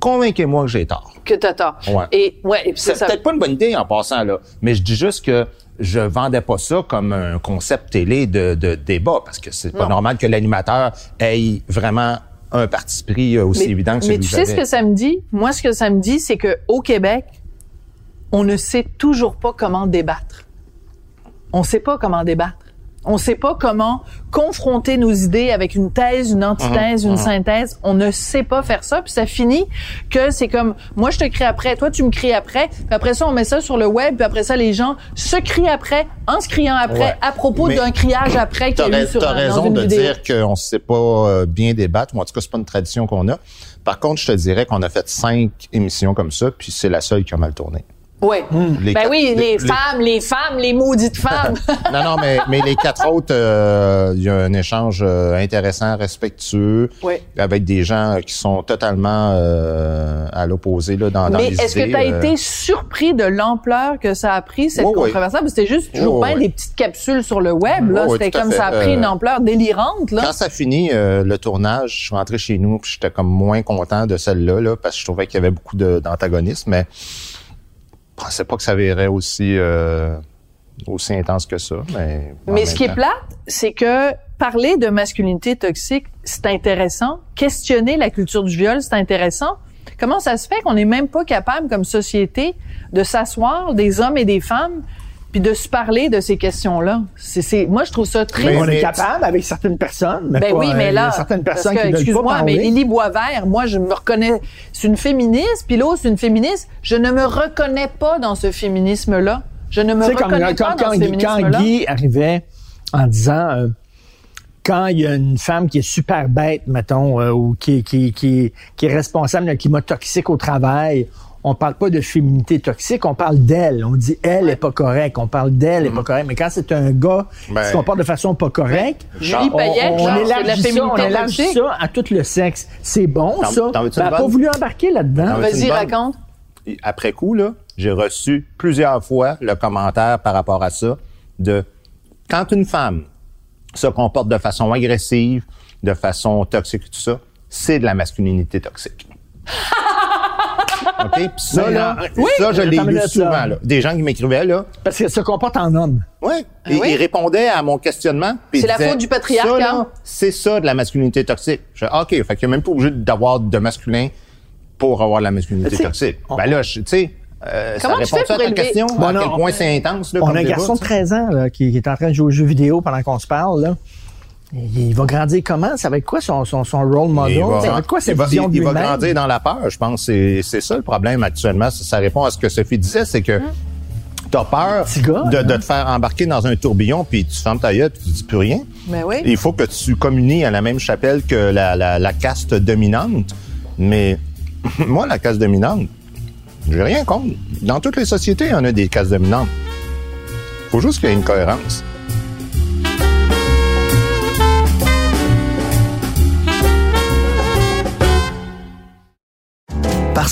convainquez-moi que j'ai tort. Que t'as tort. Ouais. Et, ouais, et c'est C'est ça. peut-être pas une bonne idée en passant là, mais je dis juste que je vendais pas ça comme un concept télé de, de débat parce que c'est pas Non. normal que l'animateur ait vraiment un parti pris euh, aussi mais, évident que mais celui tu que sais ce que ça me dit? Moi, ce que ça me dit, c'est que au Québec, on ne sait toujours pas comment débattre. On sait pas comment débattre. On sait pas comment confronter nos idées avec une thèse, une antithèse, une synthèse. On ne sait pas faire ça. Puis ça finit que c'est comme, moi je te crie après, toi tu me cries après. Puis après ça, on met ça sur le web. Puis après ça, les gens se crient après, en se criant après, Ouais. à propos d'un criage après eu rais- sur un, dans raison une de vidéo. dire qu'on ne sait pas euh, bien débattre, ou en tout cas, c'est pas une tradition qu'on a. Par contre, je te dirais qu'on a fait cinq émissions comme ça, puis c'est la seule qui a mal tourné. Oui. Les Ben quatre- oui, les, les- femmes, les femmes, les maudites femmes. Non, non, mais, mais les quatre autres, euh, il y a un échange euh, intéressant, respectueux, Oui. avec des gens qui sont totalement euh, à l'opposé là, dans, dans Mais les est-ce que tu as euh, été surpris de l'ampleur que ça a pris, cette Oui, oui. controverse? C'était juste toujours Oui, bien oui. des petites capsules sur le web. Là. Oui, oui, C'était comme ça a pris une ampleur délirante. Là. Quand ça finit, euh, le tournage, je suis rentré chez nous, puis j'étais comme moins content de celle-là, là, parce que je trouvais qu'il y avait beaucoup de- d'antagonisme, mais pensais pas que ça verrait aussi euh, aussi intense que ça. Mais, Mais ce qui est plate, c'est que parler de masculinité toxique, c'est intéressant. Questionner la culture du viol, c'est intéressant. Comment ça se fait qu'on n'est même pas capable, comme société, de s'asseoir, des hommes et des femmes, puis de se parler de ces questions-là? C'est, moi, je trouve ça triste. Mais- on mais- est capable avec certaines personnes, mais Ben pas, oui, mais euh, là, certaines parce personnes que, excuse-moi, mais. Lily Boisvert, moi, je me reconnais, c'est une féministe, puis l'autre, c'est une féministe. Je ne me reconnais pas dans ce féminisme-là. Je ne me reconnais quand, pas quand dans ce Guy, quand féminisme-là. Guy arrivait en disant euh, quand il y a une femme qui est super bête, mettons, euh, ou qui, qui, qui, qui est responsable d'un climat toxique au travail, on parle pas de féminité toxique, on parle d'elle. On dit elle est pas correcte, on parle d'elle est pas correcte. Mais quand c'est un gars qui Ben, se comporte de façon pas correcte, Julie on, Payette, on genre, la élargit ça, on féminité élargit toxique. ça à tout le sexe. C'est bon, T'en- ça. t'en Ben, pas voulu embarquer là-dedans. Vas-y, raconte. Après coup, là, j'ai reçu plusieurs fois le commentaire par rapport à ça de quand une femme se comporte de façon agressive, de façon toxique et tout ça, c'est de la masculinité toxique. OK? Puis ça, là, ça, je l'ai lu souvent, là. là. Des gens qui m'écrivaient, là. Parce qu'elle se comporte en homme. Ouais. Ah Et oui? ils répondaient à mon questionnement. C'est la faute du patriarcat. Ça, là, c'est ça de la masculinité toxique. Je fais, OK, fait qu'il n'y a même pas obligé d'avoir de masculin pour avoir de la masculinité Tu toxique. on- Ben là, tu sais, euh, ça Comment tu répond fais ça à ta question? Bon, à non, quel on- point c'est intense, là, On comme a un débat, garçon de ça? 13 ans là, qui, qui est en train de jouer aux jeux vidéo pendant qu'on se parle. Là. Il, il va grandir comment? Ça va être quoi son, son, son role model? Il va, ça va être quoi sa il va- vision il- de il va grandir dans la peur, je pense. C'est c'est ça le problème actuellement. Ça, ça répond à ce que Sophie disait, c'est que t'as peur gars, de, hein? de te faire embarquer dans un tourbillon, puis tu fermes ta gueule, puis tu dis plus rien. Ben oui. Il faut que tu communies à la même chapelle que la, la, la caste dominante. Mais moi, la caste dominante, j'ai rien contre. Dans toutes les sociétés, il y en a des castes dominantes. faut juste qu'il y ait une cohérence.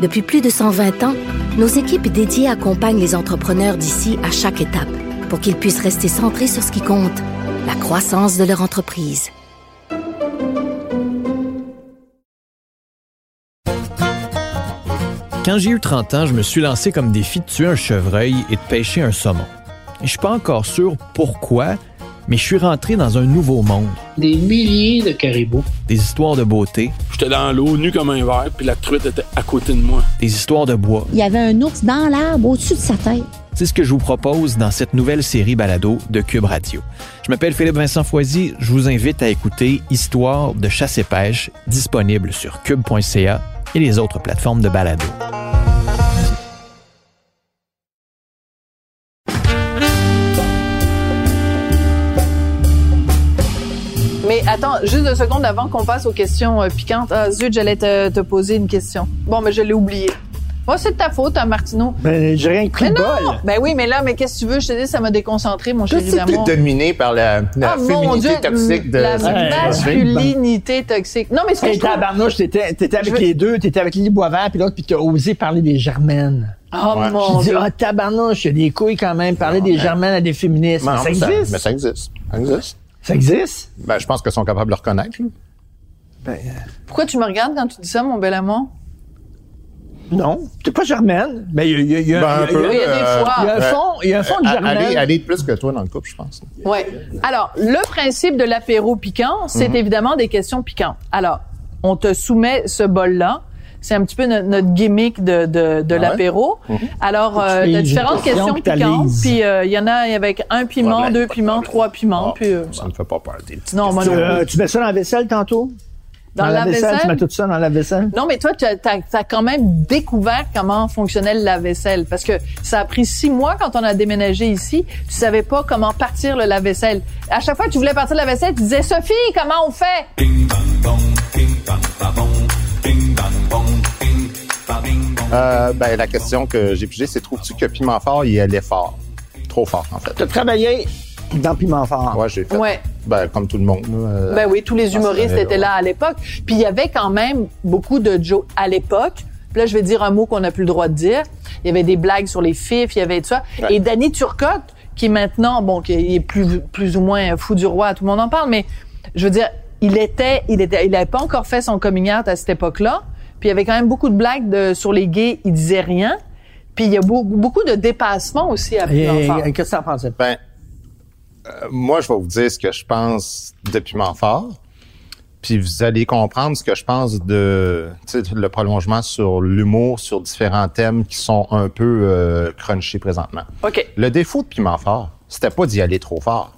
Depuis plus de 120 ans, nos équipes dédiées accompagnent les entrepreneurs d'ici à chaque étape pour qu'ils puissent rester centrés sur ce qui compte, la croissance de leur entreprise. Quand j'ai eu 30 ans, je me suis lancé comme défi de tuer un chevreuil et de pêcher un saumon. Je suis pas encore sûr pourquoi, mais je suis rentré dans un nouveau monde. Des milliers de caribous. Des histoires de beauté, J'étais dans l'eau, nu comme un verre, puis la truite était à côté de moi. des histoires de bois. Il y avait un ours dans l'arbre au-dessus de sa tête. C'est ce que je vous propose dans cette nouvelle série balado de Cube Radio. Je m'appelle Philippe Vincent Foisy. Je vous invite à écouter Histoire de chasse et pêche, disponible sur cube.ca et les autres plateformes de balado. Attends, juste deux secondes avant qu'on passe aux questions euh, piquantes. Ah, zut, j'allais te, te poser une question. Bon, mais je l'ai oublié. Moi, c'est de ta faute, hein, Martineau. Ben, j'ai rien pris Mais de non! bol. Ben oui, mais là, mais qu'est-ce que tu veux? Je te dis, ça m'a déconcentré, mon chéri d'amour. dominé par la, la Ah, mon féminité Dieu, toxique de... la Ouais, masculinité toxique. Non, mais ce que Hey, tabarnouche, t'étais, t'étais avec veux- les deux, t'étais avec Lily Boisvert, puis l'autre, puis t'as osé parler des germaines. Oh Ouais. mon Je dis, Dieu. ah, tabarnouche, il y a des couilles quand même, parler Non, des germaines à des féministes. Non, Mais ça existe? mais ça existe. Ça existe. Ça existe? Ben, je pense qu'ils sont capables de le reconnaître. là. Ben, Pourquoi tu me regardes quand tu dis ça, mon bel amour? non. T'es pas germaine? Ben, il y a, il y a- il y a- Ben, un il y a- peu, il y a des euh, fois. il y a un fond, il y a un fond de euh, germaine. Elle est, elle est plus que toi dans le couple, je pense. Ouais. Alors, le principe de l'apéro piquant, Mhm. c'est évidemment des questions piquantes. Alors, on te soumet ce bol-là. C'est un petit peu no- notre gimmick de, de, de Ah ouais? l'apéro. Alors, euh, fais t'as une différentes question, questions piquantes. Puis, euh, il y en a avec un piment, deux piments, trois piments. Ah, puis, euh, ça me fait pas peur. Non, moi Tu, non euh, tu mets ça dans la vaisselle tantôt? Dans la Tu vaisselle? mets tout ça dans la vaisselle? Non, mais toi, tu as, t'as- t'as quand même découvert comment fonctionnait le lave-vaisselle. Parce que ça a pris six mois quand on a déménagé ici. Tu savais pas comment partir le lave-vaisselle. À chaque fois que tu voulais partir le lave-vaisselle, tu disais, Sophie, comment on fait? Euh, ben, la question que j'ai pigée, c'est trouves-tu que Piment Fort, il allait fort? Trop fort, en fait. Tu as travaillé dans Piment Fort. Ouais, j'ai fait. Ouais. Ben, comme tout le monde. euh, Ben oui, tous les humoristes ouais. étaient là à l'époque. Puis il y avait quand même beaucoup de jokes à l'époque. Puis là, je vais dire un mot qu'on n'a plus le droit de dire. Il y avait des blagues sur les fifs, il y avait tout ça. Ouais. Et Danny Turcotte, qui est maintenant, bon, qui est plus, plus ou moins fou du roi, tout le monde en parle, mais je veux dire, il était, il était, il avait pas encore fait son coming out à cette époque-là. Puis il y avait quand même beaucoup de blagues de, sur les gays, il disait rien. Puis il y a beaucoup, beaucoup de dépassements aussi à et qu'est-ce que t'en pensais? Ben, euh, moi, je vais vous dire ce que je pense de Piment Fort. Puis vous allez comprendre ce que je pense de le prolongement sur l'humour, sur différents thèmes qui sont un peu euh, crunchés présentement. OK. Le défaut de Piment Fort, c'était pas d'y aller trop fort.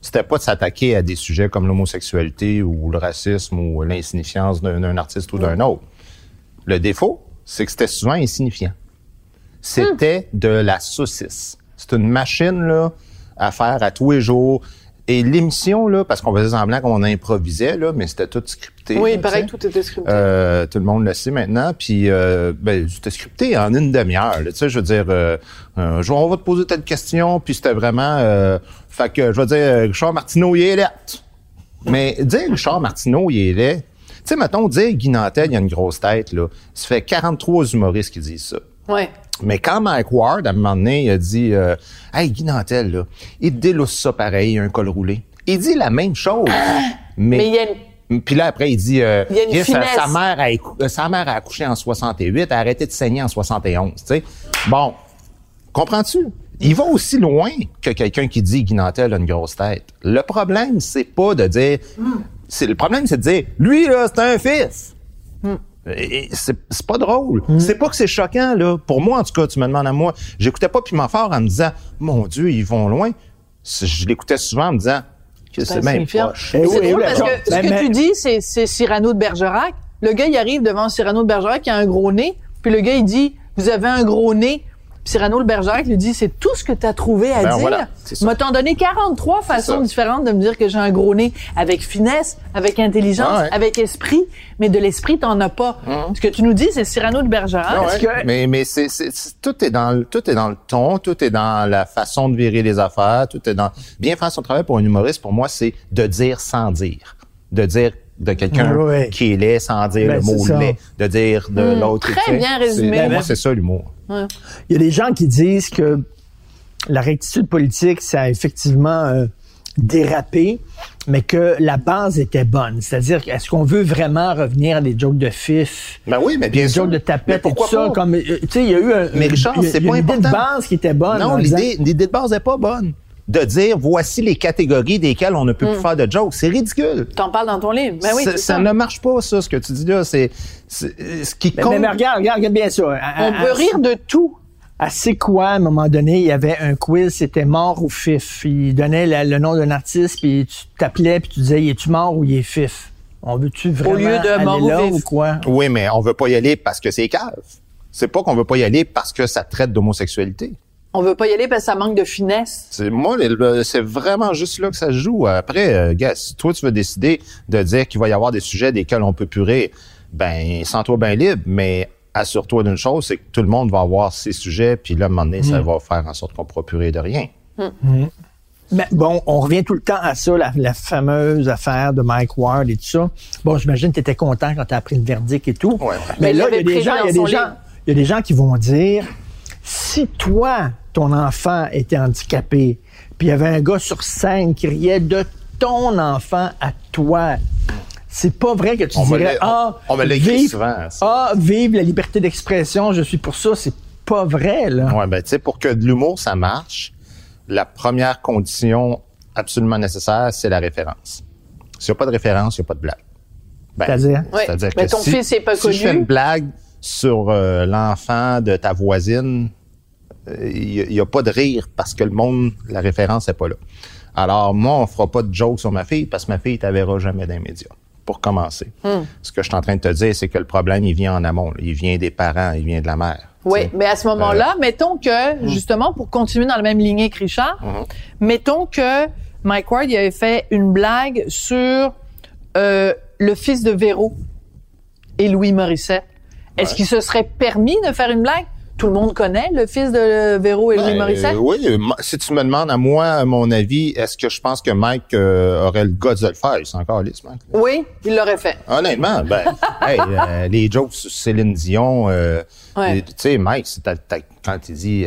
C'était pas de s'attaquer à des sujets comme l'homosexualité ou le racisme ou l'insignifiance d'un d'un artiste ou d'un autre. Le défaut, c'est que c'était souvent insignifiant. C'était de la saucisse. C'est une machine là à faire à tous les jours. Et l'émission là, parce qu'on faisait semblant qu'on improvisait là, mais c'était tout scripté. Oui, là, il paraît tu que sais. tout était scripté. Euh, tout le monde le sait maintenant. Puis, euh, ben, c'était scripté en une demi-heure. là. Tu sais, je veux dire, euh, on va te poser telle question. Puis c'était vraiment... Euh, fait que, je vais dire, Richard Martineau, il est laid. Mais dire Richard Martineau, il est laid... Tu sais, mettons, dire Guy Nantel, il a une grosse tête, là. Ça fait 43 humoristes qui disent ça. Ouais. Mais quand Mike Ward, à un moment donné, il a dit euh, Hey, Guy Nantel, là, il délousse ça pareil, un col roulé. Il dit la même chose. mais Mais il y a une- puis là, après, il dit euh, Il y a une sa, mère a, euh, sa mère a accouché en 68, elle a arrêté de saigner en 71. Tu sais. Bon, comprends-tu? Il va aussi loin que quelqu'un qui dit Guy Nantel a une grosse tête. Le problème, c'est pas de dire... c'est Le problème, c'est de dire, lui, là, c'est un fils. Et c'est c'est pas drôle. C'est pas que c'est choquant, là. Pour moi, en tout cas, tu me demandes à moi. J'écoutais pas Piment Fort en me disant, mon Dieu, ils vont loin. C'est- Je l'écoutais souvent en me disant, que c'est même proche. Eh Mais oui, c'est drôle oui, parce d'accord. que ce Ben, que mais- tu dis, c'est, c'est Cyrano de Bergerac. Le gars, il arrive devant Cyrano de Bergerac qui a un gros nez, puis le gars, il dit, vous avez un gros nez. Cyrano de Bergerac lui dit, c'est tout ce que tu as trouvé à Ben dire. voilà, c'est ça. M'a t'en donné 43 façons ça. différentes de me dire que j'ai un gros nez, avec finesse, avec intelligence, Ah ouais. avec esprit, mais de l'esprit, t'en as pas. Ce que tu nous dis, c'est Cyrano de Bergerac. Ah ouais. que- Mais, mais c'est, c'est- c'est- tout est dans le, tout est dans le ton, tout est dans la façon de virer les affaires, tout est dans, bien faire son travail pour un humoriste, pour moi, c'est de dire sans dire. De dire de quelqu'un Oui, qui est laid sans dire Ben, le mot laid. De dire de l'autre. très bien résumé. C'est- Pour moi, c'est ça l'humour. Il y a des gens qui disent que la rectitude politique, ça a effectivement euh, dérapé, mais que la base était bonne. C'est-à-dire, est-ce qu'on veut vraiment revenir à des jokes de fif, Ben oui, mais bien des sûr. jokes de tapette et pourquoi tout ça? pas? Comme, euh, tu sais, il y a eu un, Mais Richard, c'est pas une idée de base qui était bonne. Non, l'idée de base n'est pas bonne. De dire, voici les catégories desquelles on ne peut plus faire de jokes. C'est ridicule. T'en parles dans ton livre. Ben oui, ça, c'est ça ça. ne marche pas, ça, ce que tu dis là. C'est, ce qui Mais, compte. mais- mais regarde, regarde, regarde bien ça. À- On à- peut à- rire de tout. À C'est quoi, à un moment donné, il y avait un quiz, c'était mort ou fif. Il donnait la- le nom d'un artiste, puis tu t'appelais, puis tu disais, es-tu mort ou il est fif? On veut-tu vraiment lieu de aller mort ou là vif. ou quoi? Oui, mais on veut pas y aller parce que c'est cave. C'est pas qu'on veut pas y aller parce que ça traite d'homosexualité. On veut pas y aller parce que ça manque de finesse. C'est, moi, c'est vraiment juste là que ça se joue. Après, euh, gars, si toi, tu veux décider de dire qu'il va y avoir des sujets desquels on peut plus rire, ben, sens-toi bien libre, mais assure-toi d'une chose, c'est que tout le monde va avoir ses sujets, puis là, à un moment donné, ça va faire en sorte qu'on pourra plus rire de rien. Mais bon, on revient tout le temps à ça, la, la fameuse affaire de Mike Ward et tout ça. Bon, j'imagine que tu étais content quand tu as appris le verdict et tout. Ouais, ouais. Mais Mais là, il y a l'avait des prévu gens, il y a dans des son gens, livre. il y a des gens qui vont dire, si toi, ton enfant était handicapé, puis il y avait un gars sur scène qui riait de ton enfant à toi. C'est pas vrai que tu On me dirais ah on me l'a écrit vive- souvent, ça. ah vive la liberté d'expression, je suis pour ça, c'est pas vrai là. Ouais, ben, tu sais, pour que de l'humour, ça marche, la première condition absolument nécessaire, c'est la référence. S'il n'y a pas de référence, il n'y a pas de blague. Ben, C'est-à-dire? Ouais. C'est-à-dire Mais que ton si, fils est pas si je fais connu. une blague sur euh, l'enfant de ta voisine, il n'y a, pas de rire parce que le monde, la référence n'est pas là. Alors, moi, on fera pas de joke sur ma fille parce que ma fille, ne verra jamais dans les médias. Pour commencer. Hmm. Ce que je suis en train de te dire, c'est que le problème, il vient en amont. Il vient des parents, il vient de la mère. Oui, mais à ce Euh, moment-là, mettons hmm. que, justement, pour continuer dans la même lignée que Richard, Mhm. mettons que Mike Ward il avait fait une blague sur euh, le fils de Véro et Louis Morissette. Est-ce qu'il se serait permis de faire une blague? Tout le monde connaît le fils de Véro et Louis Ben, Morissette? euh, oui, euh, si tu me demandes à moi, à mon avis, est-ce que je pense que Mike euh, aurait le gars de le faire? Il s'en encore lisse, Mike. Oui, il l'aurait fait. Honnêtement, ben, hey, euh, les jokes sur Céline Dion, Ouais. tu sais, Mike, quand il dit,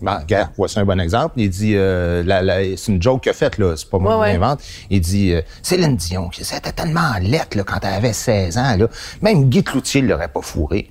ben, regarde, voici un bon exemple. Il dit, c'est une joke qu'il a faite, là, c'est pas moi Ouais, qui ouais. l'invente. Il dit, Céline Dion, c'était tellement lettre, là, quand elle avait 16 ans, là. Même Guy Cloutier l'aurait pas fourré.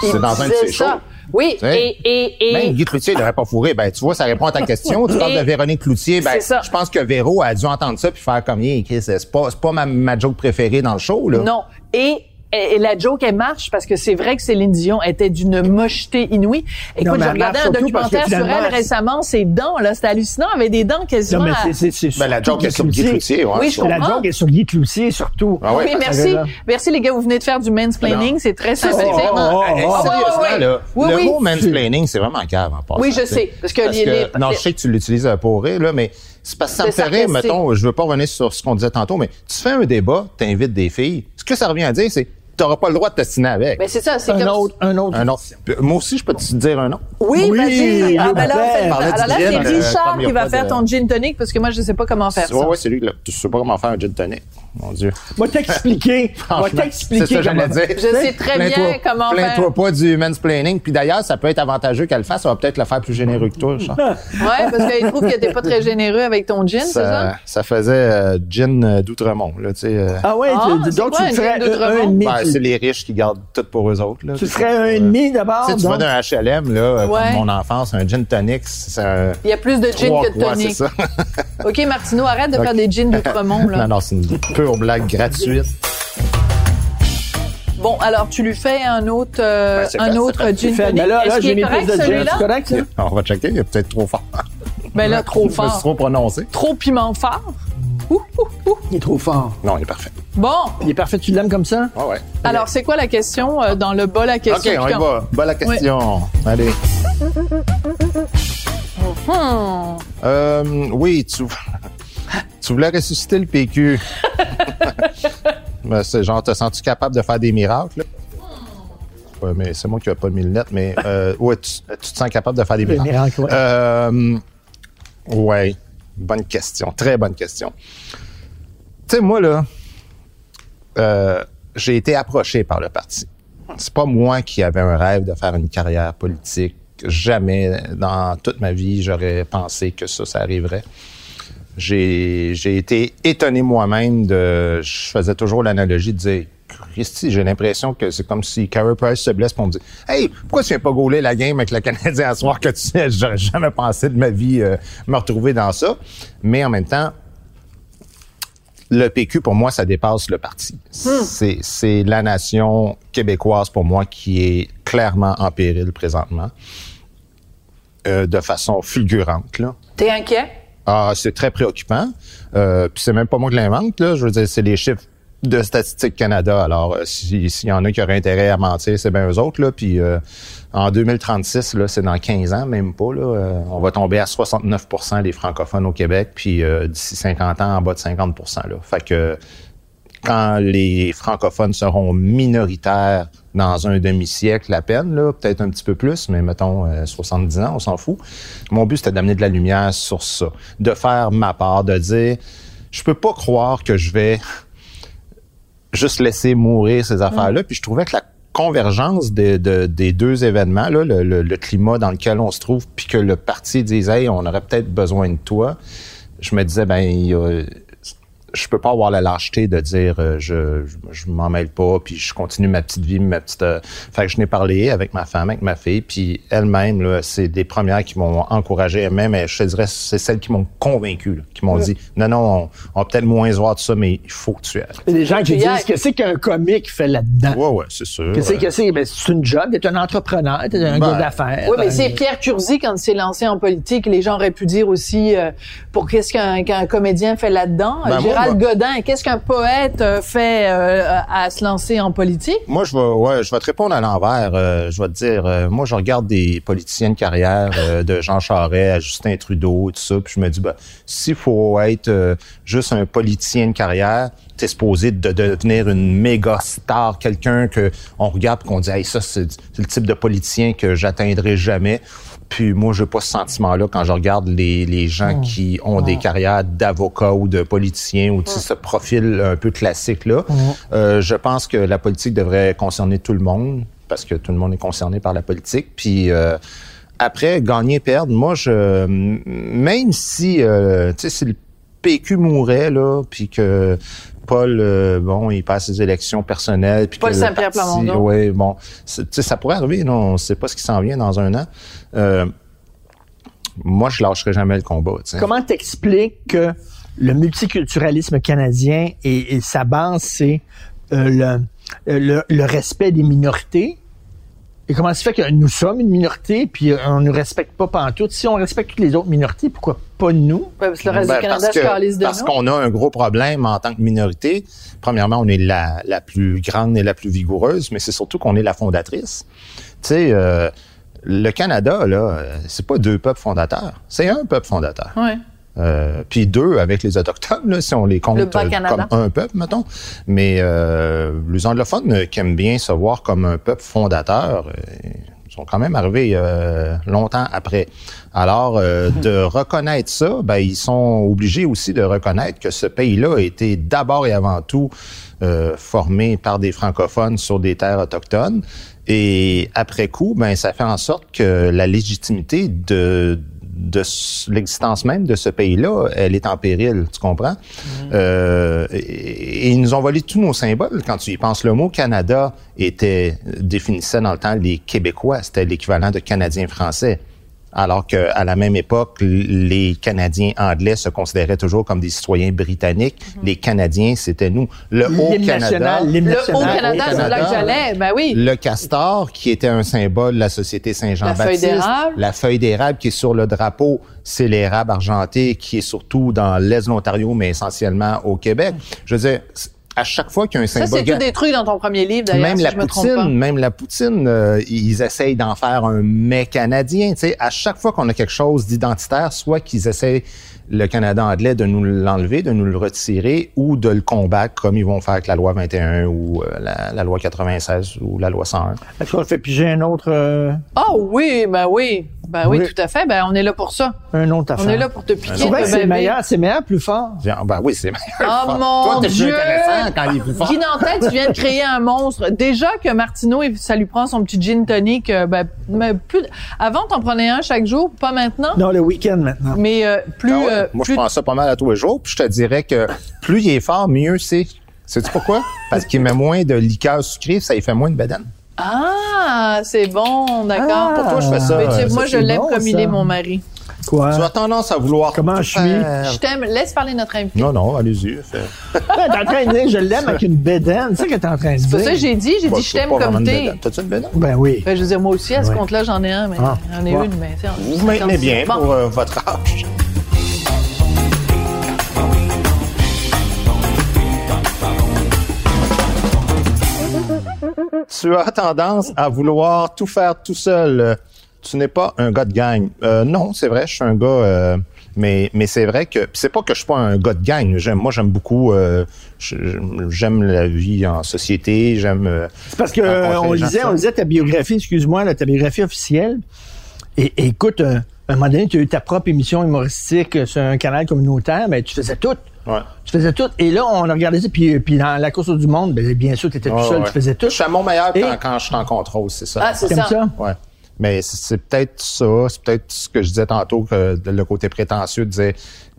C'est dans un de ses ça. shows. Oui, Tu sais, et, et, et, Même Guy Cloutier l'aurait pas fourré. Ben, tu vois, ça répond à ta question. Tu parles de Véronique Cloutier. Ben, je pense que Véro a dû entendre ça puis faire comme, Chris, c'est pas, c'est pas ma, ma joke préférée dans le show, là. Non. Et, et, et la joke, elle marche parce que c'est vrai que Céline Dion était d'une mocheté inouïe. Écoute, j'ai regardé un documentaire sur elle récemment, ses dents, là, c'était hallucinant, elle avait des dents quasiment. Non, mais c'est, c'est, c'est Ben, la joke est sur Guy Cloutier, ouais. Oui, je La comprends. joke est sur Guy Cloutier, surtout. Ah ouais? Oui, merci. Merci les gars, vous venez de faire du mansplaining, Non. c'est très Ça, sympathique. c'est vraiment, oh, oh, sérieusement, ouais, ouais. là, Oui, le oui. mot mansplaining, c'est vraiment cave en passant. Oui, je sais, parce que les- les- non, je sais que tu l'utilises euh, pour rire, là, mais c'est parce que ça me sarcastique. mettons, je veux pas revenir sur ce qu'on disait tantôt, mais tu fais un débat, t'invites des filles, ce que ça revient à dire, c'est t'auras pas le droit de t'assiner avec. Ben, c'est ça, c'est Un comme... autre, un autre. un autre. Moi aussi, je peux te dire un nom. Oui, Oui, vas-y. Ah, ben là, je alors là, c'est euh, Richard qui va faire de- ton gin tonic parce que moi, je sais pas comment faire ça. ouais, c'est lui, là. Tu sais pas comment faire un gin tonic. Mon Dieu. Moi, t'expliquer. Moi, t'expliquer. C'est ça que j'allais comment- dire. Je sais très bien comment faire. Plains-toi pas du mansplaining. Puis d'ailleurs, ça peut être avantageux qu'elle le fasse. Ça va peut-être le faire plus généreux que toi. Ouais, parce qu'il trouve que t'es pas très généreux avec ton gin, c'est ça? ça, faisait euh, gin euh, d'Outremont, là, tu sais. euh. Ah ouais, Ah, donc quoi, tu gin un, d'Outremont? un demi. Ben, c'est les riches qui gardent tout pour eux autres. Là. tu ferais un demi d'abord. Tu sais, tu vas d'un HLM, là, euh, Ouais. comme mon enfance, un gin tonic, c'est un. Il y a plus de gin que de tonic. OK, Martineau, arrête de faire des gins d'Outremont, là. non, non, c'est une pure blague gratuite. Bon, alors, tu lui fais un autre, euh, Ben, un fait, autre gin tonic. mais là, là, j'ai mis correct, plus de gin. C'est correct, ça? On va checker, il est peut-être trop fort. Ben là, trop fort. trop prononcé. Trop piment fort. Ouh, ouh, ouh. Il est trop fort. Non, il est parfait. Bon, Il est parfait, tu l'aimes comme ça? Ouais, ouais. alors, c'est quoi la question euh, dans le bas, la question? OK, on y va. Bonne la question. Allez. Hmm. Euh, oui, tu, tu voulais ressusciter le PQ. Ben, c'est genre, te sens-tu capable de faire des miracles? là? Ouais, mais c'est moi qui n'ai pas mis le net, mais euh, ouais, tu, tu te sens capable de faire des Des miracles. miracles, ouais. Euh, ouais, bonne question, très bonne question. Tu sais, moi, là, euh, j'ai été approché par le parti. C'est pas moi qui avais un rêve de faire une carrière politique. Jamais dans toute ma vie, j'aurais pensé que ça, ça arriverait. J'ai, été étonné moi-même de. Je faisais toujours l'analogie de dire. Christy, j'ai l'impression que c'est comme si Carey Price se blesse pour me dire Hey, pourquoi tu viens pas gauler la game avec le Canadien à soir que tu sais, j'aurais jamais pensé de ma vie euh, me retrouver dans ça? Mais en même temps, le PQ, pour moi, ça dépasse le parti. C'est, c'est la nation québécoise, pour moi, qui est clairement en péril présentement, euh, de façon fulgurante. T'es inquiet? Ah, c'est très préoccupant. Euh, Puis c'est même pas moi qui l'invente, là. Je veux dire, c'est les chiffres de Statistique Canada. Alors, euh, si- s'il y en a qui auraient intérêt à mentir, c'est bien eux autres, là. Puis euh, en 2036, là, c'est dans 15 ans, même pas, là. euh, on va tomber à 69% des francophones au Québec, puis euh, d'ici 50 ans, en bas de 50% là. Fait que quand les francophones seront minoritaires dans un demi-siècle à peine, là, peut-être un petit peu plus, mais mettons euh, 70 ans, on s'en fout. Mon but, c'était d'amener de la lumière sur ça, de faire ma part, de dire, je peux pas croire que je vais juste laisser mourir ces affaires-là. Puis je trouvais que la convergence de- de- des deux événements, là, le, le- le climat dans lequel on se trouve, puis que le parti dise, hey, on aurait peut-être besoin de toi, je me disais, ben, il y a- je peux pas avoir la lâcheté de dire euh, je, je, je m'en mêle pas puis je continue ma petite vie ma petite euh, fait que je n'ai parlé avec ma femme avec ma fille puis elle-même là c'est des premières qui m'ont encouragé même je te dirais c'est celles qui m'ont convaincu là, qui m'ont Ouais. dit non non on, on va peut-être moins voir de ça mais il faut que tu ailles Il y a des gens qui disent que c'est qu'un comique fait là-dedans. ouais ouais c'est sûr Que c'est Euh, que c'est ben, c'est une job, t'es un entrepreneur, t'es un Ben, gars d'affaires. Oui, mais Ben, c'est Pierre Curzi, quand il s'est lancé en politique, les gens auraient pu dire aussi, euh, pour qu'est-ce qu'un qu'un comédien fait là-dedans? Ben, Gérald Godin, qu'est-ce qu'un poète euh, fait euh, à se lancer en politique? Moi, je vais, ouais, je vais te répondre à l'envers. Euh, je vais te dire, euh, moi, je regarde des politiciens de carrière, euh, de Jean Charest à Justin Trudeau, tout ça, puis je me dis, ben, s'il faut être euh, juste un politicien de carrière, t'es supposé de devenir une méga star, quelqu'un que on regarde et qu'on dit, hey, ça, c'est le type de politicien que j'atteindrai jamais. Puis moi, j'ai pas ce sentiment-là quand je regarde les, les gens qui ont des carrières d'avocats ou de politiciens ou sais, ce profil un peu classique-là. Euh, je pense que la politique devrait concerner tout le monde parce que tout le monde est concerné par la politique. Puis euh, après, gagner, perdre, moi, je même si, euh, tu sais, si le PQ mourait, là, puis que Paul, euh, bon, il passe ses élections personnelles. Puis Paul Saint-Pierre Plamondon. Oui, bon. c'est- Tu sais, ça pourrait arriver, non? On ne sait pas ce qui s'en vient dans un an. Euh, moi, je lâcherai jamais le combat, tu sais. Comment t'expliques que le multiculturalisme canadien et, et sa base, c'est euh, le, le, le respect des minorités? Et comment ça fait que nous sommes une minorité, puis euh, on ne respecte pas pantoute? Si on respecte toutes les autres minorités, pourquoi pas nous? Ouais, parce que le reste Ben, du Canada parce que- Parce nous. qu'on a un gros problème en tant que minorité. Premièrement, on est la, la plus grande et la plus vigoureuse, mais c'est surtout qu'on est la fondatrice. Tu sais, euh, le Canada, là, euh, c'est pas deux peuples fondateurs, c'est un peuple fondateur. Ouais. Euh, puis deux avec les autochtones, là, si on les compte Le comme un peuple, mettons. Mais euh, les anglophones euh, qui aiment bien se voir comme un peuple fondateur, euh, ils sont quand même arrivés euh, longtemps après. Alors, euh, de reconnaître ça, ben, ils sont obligés aussi de reconnaître que ce pays-là a été d'abord et avant tout euh, formé par des francophones sur des terres autochtones. Et après coup, ben, ça fait en sorte que la légitimité de de l'existence même de ce pays-là, elle est en péril, tu comprends? Euh, et, et ils nous ont volé tous nos symboles. Quand tu y penses, le mot Canada était définissait dans le temps les Québécois, c'était l'équivalent de Canadien français. Alors qu'à la même époque, les Canadiens anglais se considéraient toujours comme des citoyens britanniques. Les Canadiens, c'était nous. Le Haut-Canada, Le. Haut-Canada, c'est là que j'allais. Ben oui. le castor, qui était un symbole de la Société Saint-Jean-Baptiste. La feuille d'érable. La feuille d'érable qui est sur le drapeau, c'est l'érable argenté qui est surtout dans l'Est de l'Ontario, mais essentiellement au Québec. Je veux dire, à chaque fois qu'il y a un Ça, symbole... c'est tout détruit dans ton premier livre, d'ailleurs, Même si la je me trompe pas. poutine, même la poutine, euh, ils essayent d'en faire un mets canadien. Tu sais, à chaque fois qu'on a quelque chose d'identitaire, soit qu'ils essayent le Canada anglais de nous l'enlever, de nous le retirer, ou de le combattre comme ils vont faire avec la loi 21 ou euh, la, la loi 96 ou la loi 101. Est-ce qu'on fait piger un autre, euh, Oh oui, ben oui. Ben oui, Oui. tout à fait. Ben on est là pour ça. un autre affaire? On est là pour te piquer. C'est vrai que c'est baver. meilleur, c'est meilleur, plus fort. Bien, Ben oui, c'est meilleur. Oh Toi, mon t'es plus Dieu! intéressant quand il est plus fort. Guy Nantel, tu viens de créer un monstre. Déjà que Martineau, il- ça lui prend son petit gin tonic. ben, mais plus, avant, t'en prenais un chaque jour, pas maintenant? Non, le week-end maintenant. Mais euh, plus, Ah ouais? euh, Moi, plus- je prends ça pas mal à tous les jours, puis je te dirais que plus il est fort, mieux c'est. Sais-tu pourquoi? Parce qu'il met moins de liqueur sucrée, ça lui fait moins de bédane. Ah, c'est bon, d'accord. Pourquoi je fais ça? Mais tu sais, euh, moi, je c'est l'aime bon, comme il est, mon mari. Quoi? Tu as tendance à vouloir. Comment je suis? Je t'aime. Laisse parler notre invité. Non, non, allez-y. t'es en train de dire, je l'aime avec une bédaine. C'est ça que t'es en train de C'est dire. ça que j'ai dit. J'ai dit, je t'as t'aime comme t'es. T'as-tu une bédane? Ben oui. Ben, je veux dire, moi aussi, à ce compte-là, j'en ai un, mais Ah, j'en ai une, mais Vous vous maintenez bien pour euh, votre âge. Tu as tendance à vouloir tout faire tout seul. Tu n'es pas un gars de gang. Euh, non, c'est vrai, je suis un gars, euh, mais mais c'est vrai que c'est pas que je suis pas un gars de gang. J'aime, moi, j'aime beaucoup. euh, j'aime la vie en société. J'aime. euh, C'est parce que euh, on lisait, on lisait ta biographie, excuse-moi, là, ta biographie officielle. Et, et écoute, euh, à un moment donné, tu as eu ta propre émission humoristique sur un canal communautaire, mais tu faisais tout. Ouais. Tu faisais tout. Et là, on a regardé ça, puis, puis dans la course du monde, ben, bien sûr, tu étais tout seul, ouais. tu faisais tout. Je suis à mon meilleur Et- quand, quand je suis en contrôle, c'est ça. Ah, c'est ça. ça? Ouais. Mais c'est- peut-être ça, c'est peut-être ce que je disais tantôt, que le côté prétentieux de dire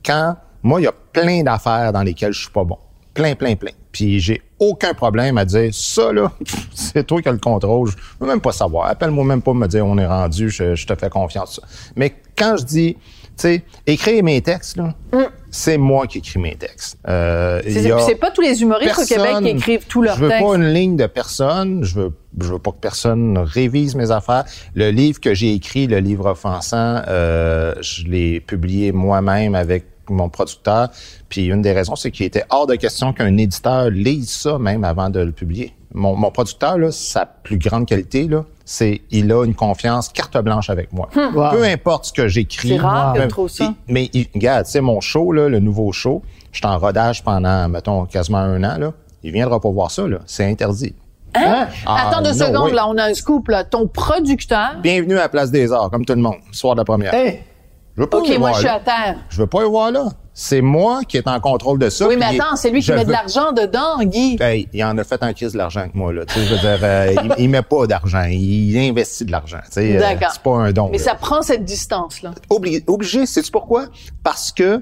quand Moi, il y a plein d'affaires dans lesquelles je suis pas bon. Plein, plein, plein. Puis j'ai aucun problème à dire ça, là, c'est toi qui as le contrôle. Je veux même pas savoir. Appelle-moi même pas me dire on est rendu, je, je te fais confiance. Mais quand je dis, sais, écrire mes textes, là, c'est moi qui écris mes textes. Euh, C'est pas tous les humoristes au Québec qui écrivent tous leurs Je veux textes. pas une ligne de personne. Je veux, je veux pas que personne révise mes affaires. Le livre que j'ai écrit, le livre offensant, euh, je l'ai publié moi-même avec mon producteur. Puis une des raisons, c'est qu'il était hors de question qu'un éditeur lise ça même avant de le publier. Mon, mon producteur, là, sa plus grande qualité, là, c'est il a une confiance carte blanche avec moi. Hmm. Wow. Peu importe ce que j'écris. C'est rare trouves ça. il- mais il- regarde, tu sais, mon show, là, le nouveau show, je suis en rodage pendant, mettons, quasiment un an. Là. Il viendra pas voir ça. là. C'est interdit. Hein? Ah, Attends deux no secondes, way. là, on a un scoop, là. Ton producteur. Bienvenue à la Place des Arts, comme tout le monde, soir de la première. Hey, Je veux pas OK, moi, je suis là. à terre. Je veux pas y voir là. C'est moi qui est en contrôle de ça. Oui, mais attends, c'est lui qui met de l'argent dedans, Guy. Hey, il en a fait en crise de l'argent avec moi. Là. Tu sais, je veux dire, euh, il, il met pas d'argent. Il investit de l'argent. tu sais, euh, D'accord. c'est pas un don. Mais là. ça prend cette distance-là. Obligé, obligé sais-tu pourquoi? Parce que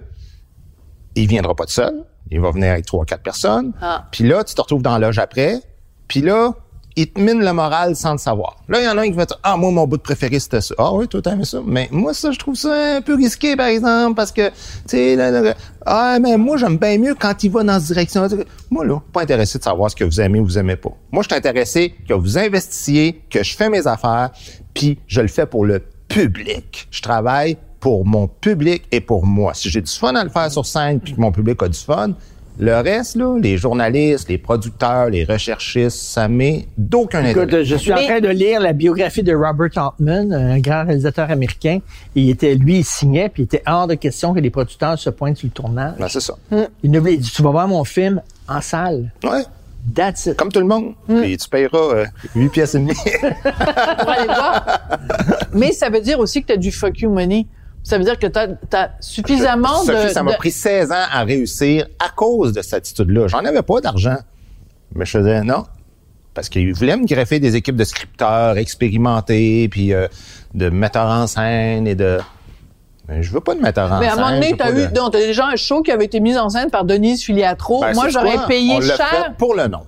il viendra pas de seul. Il va venir avec trois, quatre personnes. Ah. Puis là, tu te retrouves dans la loge après. Puis là, il te mine le moral sans le savoir. Là, il y en a un qui va dire, ah, moi, mon bout de préféré, c'était ça. Ah oui, toi, t'aimes ça. Mais moi, ça, je trouve ça un peu risqué, par exemple, parce que, tu sais, ah, mais moi, j'aime bien mieux quand il va dans cette direction. Moi, là, pas intéressé de savoir ce que vous aimez ou vous aimez pas. Moi, je suis intéressé que vous investissiez, que je fais mes affaires, puis je le fais pour le public. Je travaille pour mon public et pour moi. Si j'ai du fun à le faire sur scène puis que mon public a du fun, le reste, là, les journalistes, les producteurs, les recherchistes, ça m'est d'aucun Écoute, intérêt. je suis en train de lire la biographie de Robert Altman, un grand réalisateur américain. Il était, lui, il signait, puis il était hors de question que les producteurs se pointent sur le tournage. Ben, c'est ça. Il nous dit, tu vas voir mon film en salle. Ouais, That's it. comme tout le monde. Puis tu payeras euh, 8 pièces et demie. pour aller voir. Mais ça veut dire aussi que tu as du fuck you money. Ça veut dire que tu as, suffisamment Sophie, de... ça m'a de- pris 16 ans à réussir à cause de cette attitude-là. J'en avais pas d'argent. Mais je faisais non. Parce qu'ils voulaient me greffer des équipes de scripteurs expérimentés, puis euh, de metteurs en scène et de... Mais je veux pas de metteur en Mais à un scène. moment je donné, t'as eu, de- donc, t'as déjà un show qui avait été mis en scène par Denise Filiatro. Ben, Moi, j'aurais payé On cher. fait pour le nom.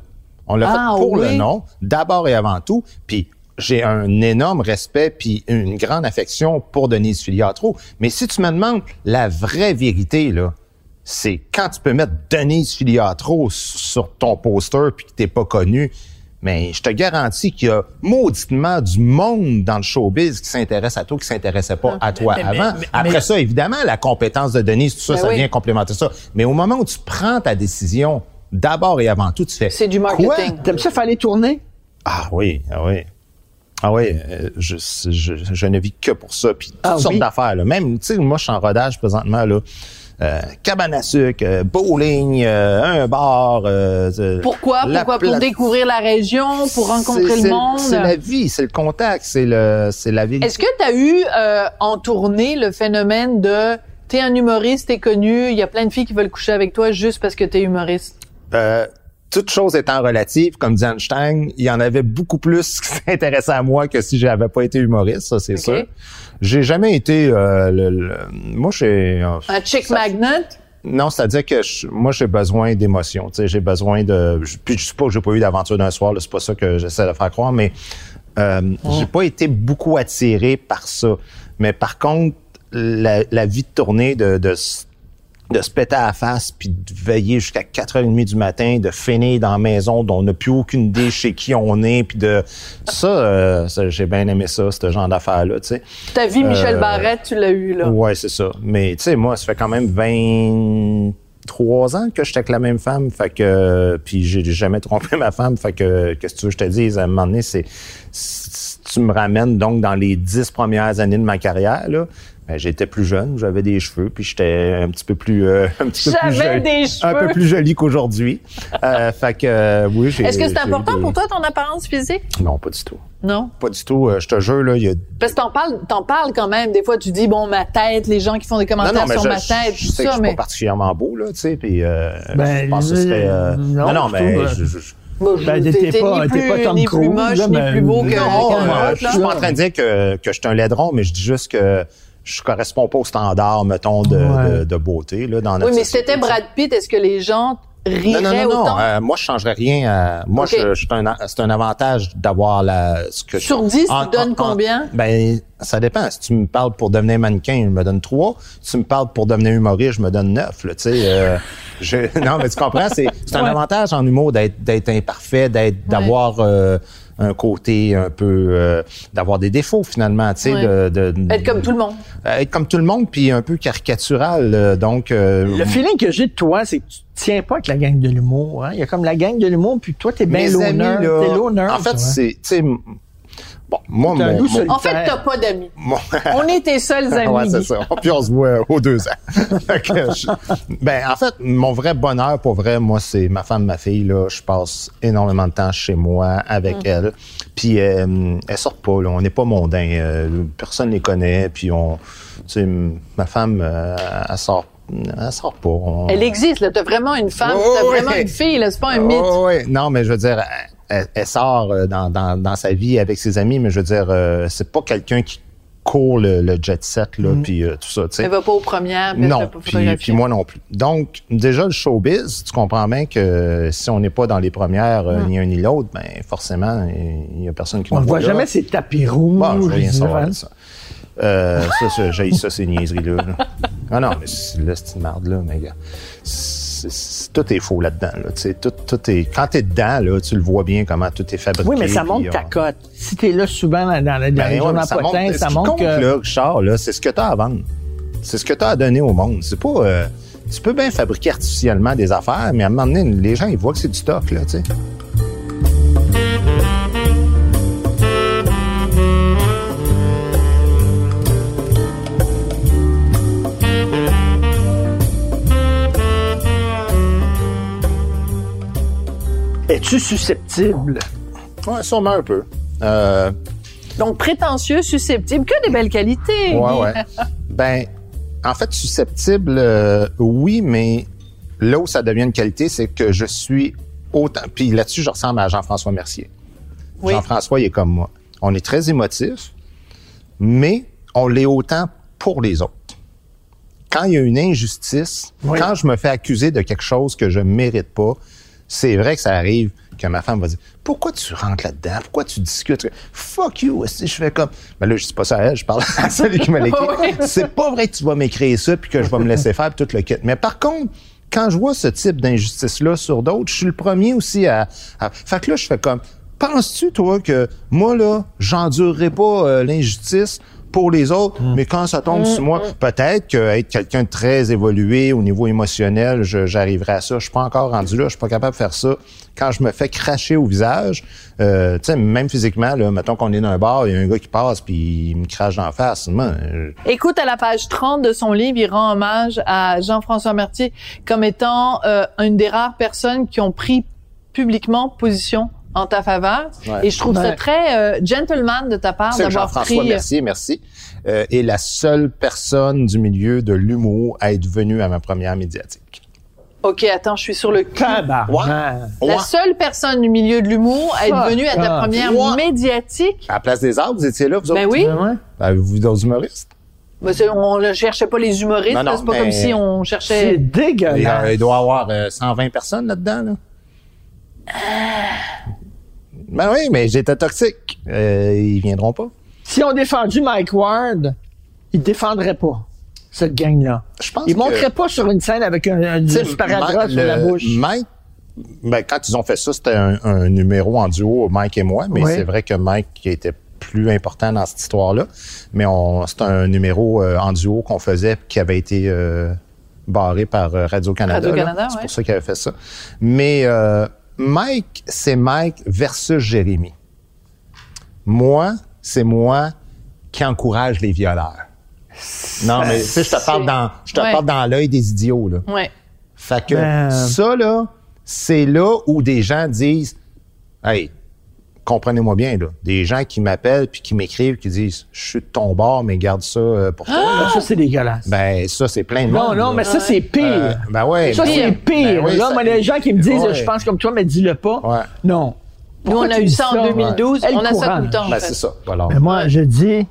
On l'a Ah, fait pour oui. le nom, d'abord et avant tout. Puis j'ai un énorme respect puis une grande affection pour Denise Filiatro. Mais si tu me demandes la vraie vérité, là, c'est quand tu peux mettre Denise Filiatro sur ton poster puis que t'es pas connu. Mais je te garantis qu'il y a mauditement du monde dans le showbiz qui s'intéresse à toi, qui s'intéressait pas à toi mais- avant. mais- Après mais- ça, évidemment, la compétence de Denise, tout ça, Ben ça oui. vient complémenter ça. Mais au moment où tu prends ta décision, d'abord et avant tout, tu fais. C'est du Quoi? marketing. T'aimes ça, fallait tourner? Ah oui, ah oui. Ah oui, euh, je, je, je ne vis que pour ça. Puis toutes Ah sortes oui? d'affaires. Là. Même, tu sais, moi, je suis en rodage présentement. Là. Euh, cabane à sucre, euh, bowling, euh, un bar. euh, Pourquoi? Pourquoi? Pour découvrir la région, pour rencontrer C'est- le monde? C'est la vie, c'est le contact, c'est le, c'est la vérité. Est-ce que tu as eu euh, en tournée le phénomène de t'es un humoriste, t'es connu, il y a plein de filles qui veulent coucher avec toi juste parce que t'es humoriste? Euh, toute chose étant relative, comme dit Einstein, il y en avait beaucoup plus qui s'intéressaient à moi que si j'avais pas été humoriste, ça c'est sûr. J'ai jamais été euh, le, le- moi j'ai Un chick magnet? non, c'est-à-dire que je- moi j'ai besoin d'émotions, tu sais, j'ai besoin de puis je sais pas que j'ai pas eu d'aventure d'un soir, là, c'est pas ça que j'essaie de faire croire mais euh, j'ai pas été beaucoup attiré par ça. Mais par contre, la, la vie de tournée de, de de se péter à la face puis de veiller jusqu'à 4h30 du matin, de finir dans la maison dont on n'a plus aucune idée chez qui on est puis de ça, euh, ça, j'ai bien aimé ça ce genre d'affaires là, tu sais. Ta vie, Michel Euh, Barrette, tu l'as eu, là. Ouais, c'est ça. Mais tu sais, moi, ça fait quand même 23 ans que j'étais avec la même femme, fait que puis j'ai jamais trompé ma femme, fait que qu'est-ce que tu veux que je te dise? À un moment donné, c'est si tu me ramènes donc dans les 10 premières années de ma carrière là. Ben, j'étais plus jeune, j'avais des cheveux, puis j'étais un petit peu plus, euh, un petit peu plus joli, des un peu plus joli qu'aujourd'hui. Euh, fait que euh, oui, j'ai. Est-ce que c'est important des- pour toi, ton apparence physique? Non, pas du tout. Non? Pas du tout. Euh, je te jure là, il y a Parce que t'en parles, t'en parles quand même. Des fois, tu dis, bon, ma tête, les gens qui font des commentaires sur je, ma tête, je tout sais que je suis pas particulièrement beau, là, tu sais, puis euh, Ben, je pense que ce serait... euh, non, non, non, je mais... je- Ben, t'es- pas- ni plus, pas Tom ni plus moche, là, ni mais- plus beau que non, je suis pas en train de dire que, que je suis un laidron, mais je dis juste que je corresponds pas au standard, mettons, de, Ouais. de, de beauté là, dans notre Oui, mais c'était Brad Pitt, est-ce que les gens riraient non, non, non, non. autant? Euh, moi, je changerais rien. à- moi, Ok. je, je- c'est un, c'est un avantage d'avoir la. Ce que Sur 10, tu en- donnes en- en- combien? Ben, ça dépend. Si tu me parles pour devenir mannequin, je me donne 3. Si tu me parles pour devenir humoriste, je me donne 9. Là, tu sais, euh, je- non, mais tu comprends, c'est, c'est un Ouais. avantage en humour d'être, d'être imparfait, d'être, d'avoir euh, un côté un peu, euh, d'avoir des défauts finalement, tu sais, Ouais. de, de- Être comme tout le monde. euh, être comme tout le monde, puis un peu caricatural. euh, donc, euh, Le feeling que j'ai de toi, c'est que tu tiens pas avec la gang de l'humour. Hein? Il y a comme la gang de l'humour, puis toi, t'es bien l'honneur. T'es l'honneur. En fait, c'est, tu sais, m- bon, moi, mon. En fait, t'as pas d'amis. mon- On est tes seuls amis. ouais, c'est ça. Puis on se voit aux deux ans. Je- ben, en fait, mon vrai bonheur, pour vrai, moi, c'est ma femme, ma fille. Là, je passe énormément de temps chez moi avec Mm. elle. Puis euh, elles sortent pas. Là, on n'est pas mondain. Euh, personne les connaît. Puis on, tu sais, ma femme, euh, elle sort, elle sort pas. On- Elle existe, là. T'as vraiment une femme, Oh, t'as vraiment une fille, là. C'est pas un mythe. Oh, ouais. Non, mais je veux dire, elle, elle sort euh, dans, dans, dans sa vie avec ses amis, mais je veux dire, euh, c'est pas quelqu'un qui court le, le jet set, là, puis euh, tout ça, tu sais. Elle va pas aux premières. Non, puis, moi non plus. Donc, déjà, le showbiz, tu comprends bien que si on n'est pas dans les premières, euh, ni un ni l'autre, ben forcément, il y a personne qui On ne voit jamais ces tapis rouges. Bon, je veux rien savoir ça. Euh, ça, ça j'ai ça, ces niaiseries-là. là. Ah non, mais c'est- là, c'est une merde, là, mais gars. Tout est faux là-dedans. Là, tout, tout est, quand t'es dedans, là, tu le vois bien comment tout est fabriqué. Oui, mais ça monte ta cote. Si t'es là souvent dans, dans, dans ben les ouais, ça potins, montre- ça que... là, Richard, là, c'est ce que tu as à vendre. C'est ce que tu as à donner au monde. C'est pas. euh, tu peux bien fabriquer artificiellement des affaires, mais à un moment donné, les gens, ils voient que c'est du stock, là, tu sais. Es-tu susceptible? Ouais, sûrement un peu. Euh, Donc, prétentieux, susceptible, que des belles qualités. Ouais, ouais. ben, en fait, susceptible, euh, oui, mais là où ça devient une qualité, c'est que je suis autant. Puis là-dessus, je ressemble à Jean-François Mercier. Oui. Jean-François, il est comme moi. On est très émotif, mais on l'est autant pour les autres. Quand il y a une injustice, Oui. quand je me fais accuser de quelque chose que je mérite pas, c'est vrai que ça arrive que ma femme va dire pourquoi tu rentres là-dedans? Pourquoi tu discutes? Fuck you si je fais comme ben là je dis pas ça à elle je parle à celui qui me l'écrit c'est pas vrai que tu vas m'écrire ça puis que je vais me laisser faire puis tout le kit. Mais par contre quand je vois ce type d'injustice là sur d'autres je suis le premier aussi à, à... fait que là je fais comme penses-tu toi que moi là j'endurerai pas euh, l'injustice pour les autres, mais quand ça tombe sur moi, peut-être qu'être quelqu'un de très évolué au niveau émotionnel, j'arriverai à ça. Je suis pas encore rendu là, je suis pas capable de faire ça. Quand je me fais cracher au visage, euh, tu sais, même physiquement, là, mettons qu'on est dans un bar, il y a un gars qui passe puis il me crache en face. Moi, Écoute, à la page 30 de son livre, il rend hommage à Jean-François Mercier comme étant euh, une des rares personnes qui ont pris publiquement position en ta faveur. Ouais. Et je trouve ça très euh, gentleman de ta part d'avoir Jean-François pris... euh, Mercier, merci, euh, est la seule personne du milieu de l'humour à être venue à ma première médiatique. OK, attends, je suis sur le cul. La seule personne du milieu de l'humour à être venue à ta off. première médiatique. À la place des arbres, vous étiez là, vous Ben autres? oui. Ouais. Ben, vous, d'autres humoristes? Ben, c'est- on ne cherchait pas les humoristes. C'est pas comme si on C'est cherchait... A- dégueulasse. il doit y avoir euh, 120 personnes là-dedans, là. Ben oui, mais j'étais toxique. Euh, ils viendront pas. Si on défendu Mike Ward, il défendrait pas cette gang-là. Je pense Il que- pas sur une scène avec un, un, sparadrap sur la bouche. Mike, ben, quand ils ont fait ça, c'était un, un numéro en duo, Mike et moi, mais Oui. c'est vrai que Mike était plus important dans cette histoire-là. Mais on, c'est un numéro euh, en duo qu'on faisait qui avait été euh, barré par euh, Radio-Canada. Radio-Canada. C'est ouais. pour ça qu'il avait fait ça. Mais euh, Mike, c'est Mike versus Jérémy. Moi, c'est moi qui encourage les violeurs. Non, mais tu sais, je te parle dans, je te Ouais. parle dans l'œil des idiots, là. Ouais. Fait que Ben- ça, là, c'est là où des gens disent Hey, comprenez-moi bien, là. Des gens qui m'appellent puis qui m'écrivent, qui disent Je suis de ton bord, mais garde ça euh, pour toi. là. Ça, c'est dégueulasse. Ben, ça, c'est plein de non, monde. non, là. mais ça, c'est pire. Euh, ben ouais. ça, ben c'est ouais. pire. Ben oui, là, ça- moi, les gens qui me disent, Ouais. je pense comme toi, mais dis-le pas. Ouais. Non. Nous, Pourquoi on a eu ça en 2012. Elle On a ça tout le temps. en Ben, fait. c'est ça. Voilà. Mais moi, je dis,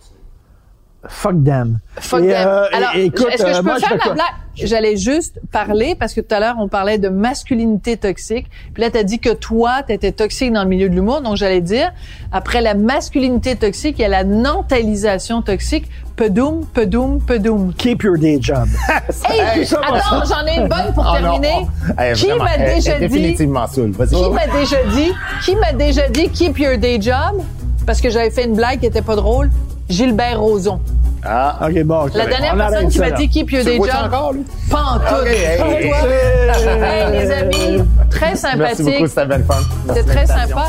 Fuck them. Fuck Et, them. euh, Alors, est-ce que euh, je peux moi, je faire ma quoi? blague? J'allais juste parler parce que tout à l'heure, on parlait de masculinité toxique. Puis là, tu as dit que toi, tu étais toxique dans le milieu de l'humour. Donc, j'allais dire, après la masculinité toxique, il y a la nantalisation toxique. Pedoum, pedoum, pedoum. Keep your day job. Hey, ça, attends, ça. j'en ai une bonne pour non, terminer. oh, hey, qui vraiment, m'a elle- déjà elle est dit... définitivement saoule. Vas-y. Qui m'a déjà dit, qui m'a déjà dit keep your day job? Parce que j'avais fait une blague qui était pas drôle? Gilbert Rozon. Ah, OK, bon. ok. La dernière On personne qui m'a dit keep your Tu le day vois-tu job. encore, lui? Pas en tout. Ok, hey, les amis, très Merci sympathique. beaucoup, c'était bien le fun. C'était très sympa.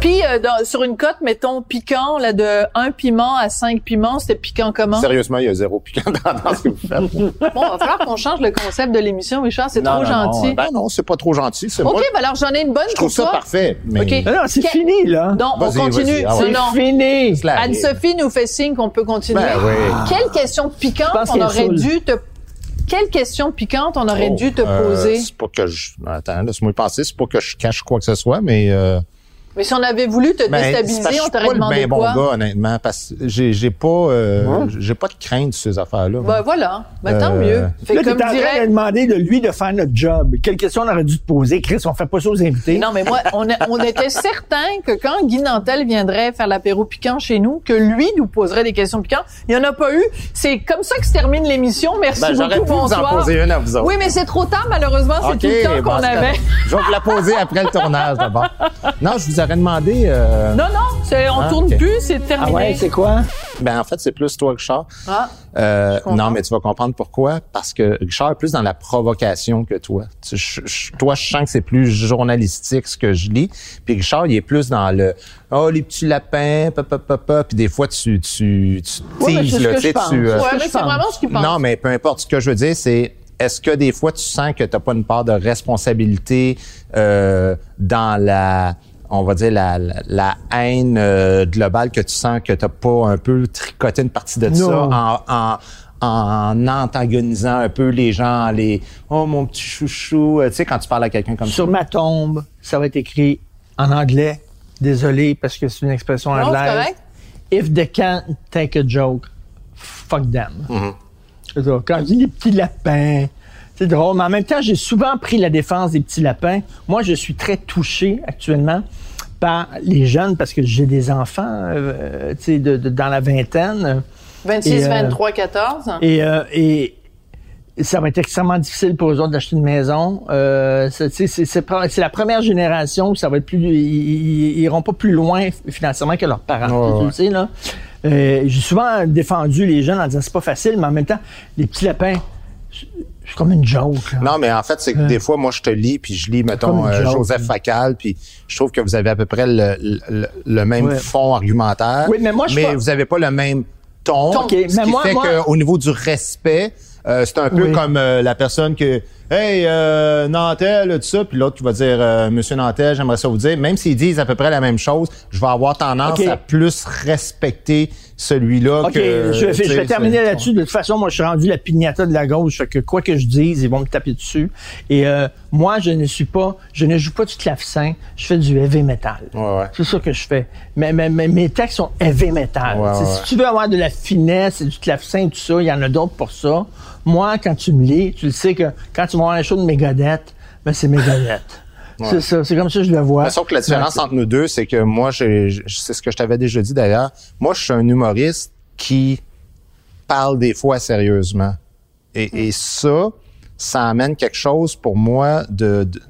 Puis, euh, dans- sur une cote, mettons, piquant, là, de 1 piment à 5 piments, c'était piquant comment? Sérieusement, il y a zéro piquant dans, dans ce que vous faites. Bon, va falloir qu'on change le concept de l'émission, Richard, c'est trop Non, gentil. Non, ben non, c'est pas trop gentil. c'est OK, moi, ben alors j'en ai une bonne je pour trouve ça toi. parfait. Mais OK. Non, non, c'est Que- fini, là. Non, on continue. ah ouais. C'est fini. Anne-Sophie nous fait signe qu'on peut continuer. Ben oui. Quelle question piquante on aurait dû te... Quelle question piquante on aurait Oh, dû te euh, poser? c'est pas que je. Attends, laisse-moi y penser. C'est pas que je cache quoi que ce soit, mais. Euh, Mais si on avait voulu te ben, déstabiliser, je on suis t'aurait pas le demandé bien bon quoi? gars, honnêtement, parce que j'ai j'ai pas, euh, j'ai pas de crainte sur ces affaires-là. Ben voilà. Ben tant Euh, mieux. Fait Là, que t'es en comme train de demander de lui de faire notre job. Quelle question on aurait dû te poser? Chris, on fait pas ça aux invités. Non, mais moi, on, a- on était certain que quand Guy Nantel viendrait faire l'apéro piquant chez nous, que lui nous poserait des questions piquantes. Il n'y en a pas eu. C'est comme ça que se termine l'émission. Merci Ben, beaucoup. pu vous en Bonsoir. poser une à vous autres. Oui, mais c'est trop tard, malheureusement. C'est OK, tout le temps bon, qu'on avait. Je vais vous la poser après le tournage d'abord. Non, je vous aurais demandé. euh, Non, non, c'est- on Ah, tourne plus, c'est Ah terminé. ouais, c'est quoi? Ben en fait, c'est plus toi, Richard. Ah. Euh, non, mais tu vas comprendre pourquoi. Parce que Richard est plus dans la provocation que toi. Tu- je- je- toi, je sens que c'est plus journalistique ce que je lis. Puis Richard, il est plus dans le oh les petits lapins, papa papa. Puis des fois, tu tu tu Ouais, mais teases, c'est ce là, que tu sais, je pense. tu, euh, Ouais, que mais je c'est pense. vraiment ce qu'il pense. non, mais peu importe. Ce que je veux dire, c'est est-ce que des fois tu sens que tu n'as pas une part de responsabilité euh, dans la on va dire la, la, la haine euh, globale que tu sens que tu n'as pas un peu tricoté une partie de Non. ça en, en en antagonisant un peu les gens, les oh mon petit chouchou, Euh, tu sais quand tu parles à quelqu'un comme Sur ma tombe, ça va être écrit en anglais. Désolé, parce que c'est une expression Non, c'est anglaise. correct. If they can't take a joke, fuck them. Mm-hmm. Ça. Quand je dis les petits lapins, c'est drôle, mais en même temps, j'ai souvent pris la défense des petits lapins. Moi, je suis très touché actuellement par les jeunes parce que j'ai des enfants euh, tu sais, de, de- dans la vingtaine. 26, Et, euh, 23, 14. Et, euh, et ça va être extrêmement difficile pour eux autres d'acheter une maison. Euh, c'est, la première génération où ça va être plus. Ils, ils- ils iront pas plus loin financièrement que leurs parents. Ouais, tu sais, là. Euh, j'ai souvent défendu les jeunes en disant c'est pas facile, mais en même temps, les petits lapins, c'est c'est comme une joke. là. Non, mais en fait, c'est que des fois, moi, je te lis, puis je lis, mettons, euh, Joseph. Facal, puis je trouve que vous avez à peu près le, le, le même Ouais. fond argumentaire. Oui, mais moi, je Mais vous avez pas le même ton. OK, ce mais qui moi- fait moi- qu'au niveau du respect, euh, c'est un peu comme euh, la personne que Hey, euh, Nantel, tout ça, puis l'autre qui va dire euh, Monsieur Nantel, j'aimerais ça vous dire, même s'ils disent à peu près la même chose, je vais avoir tendance à plus respecter celui-là OK, que. je, je vais terminer là-dessus. De toute façon, moi, je suis rendu la pignata de la gauche. Fait que quoi que je dise, ils vont me taper dessus. Et euh, moi, je ne suis pas, je ne joue pas du clavecin. Je fais du heavy metal. Ouais, ouais. C'est ça que je fais. Mais, mais- mais mes textes sont heavy metal. Ouais, Si tu veux avoir de la finesse et du clavecin et tout ça, il y en a d'autres pour ça. Moi, quand tu me lis, tu le sais que quand tu vas voir un show de Megadeth, ben c'est Megadeth. C'est ça, c'est comme ça que je le vois. Mais sauf que la différence entre nous deux, c'est que moi, c'est ce que je t'avais déjà dit d'ailleurs. Moi, je suis un humoriste qui parle des fois sérieusement. Et, et ça, ça amène quelque chose pour moi de, de-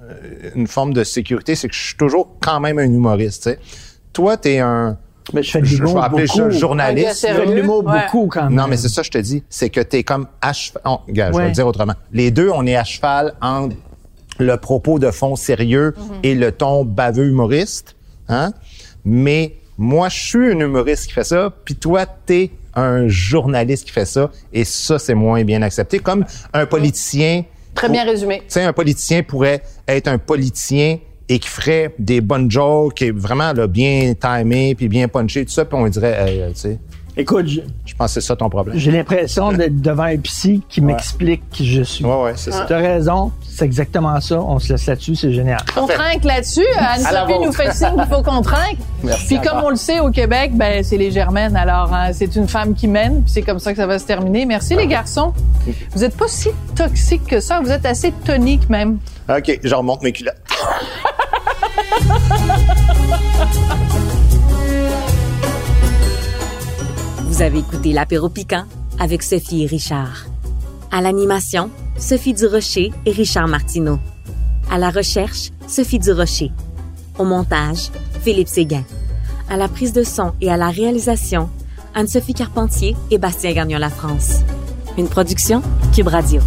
une forme de sécurité, c'est que je suis toujours quand même un humoriste. tu. Toi, t'es un, Mais je fais de l'humour beaucoup. journaliste. Je fais de l'humour Ouais. beaucoup quand même. Non, mais c'est ça, je te dis. C'est que t'es comme à cheval. Oh, gars, je vais Ouais. le dire autrement. Les deux, on est à cheval entre le propos de fond sérieux et le ton baveux humoriste. Hein? Mais moi, je suis un humoriste qui fait ça, puis toi, t'es un journaliste qui fait ça, et ça, c'est moins bien accepté. Comme un politicien. Très bien résumé. Tu sais, un politicien pourrait être un politicien et qui ferait des bonnes jokes, et vraiment là, bien timé, puis bien punché, tout ça, puis on dirait, hey, euh, tu sais, Écoute, je- Je pense que c'est ça ton problème. j'ai l'impression d'être devant un psy qui m'explique qui je suis. Ouais, ouais, c'est ça. Tu as raison, c'est exactement ça. On se laisse là-dessus, c'est génial. On trinque là-dessus. La Anne-Sophie nous fait signe qu'il faut qu'on trinque. Merci Puis comme on le sait, au Québec, ben, c'est les Germaines. Alors, hein, c'est une femme qui mène. Puis c'est comme ça que ça va se terminer. Merci les garçons. Vous êtes pas si toxiques que ça. Vous êtes assez toniques même. OK, je remonte mes culottes. Vous avez écouté l'apéro piquant avec Sophie et Richard. À l'animation, Sophie Durocher et Richard Martineau. À la recherche, Sophie Durocher. Au montage, Philippe Séguin. À la prise de son et à la réalisation, Anne-Sophie Carpentier et Bastien Gagnon La France. Une production Cube Radio.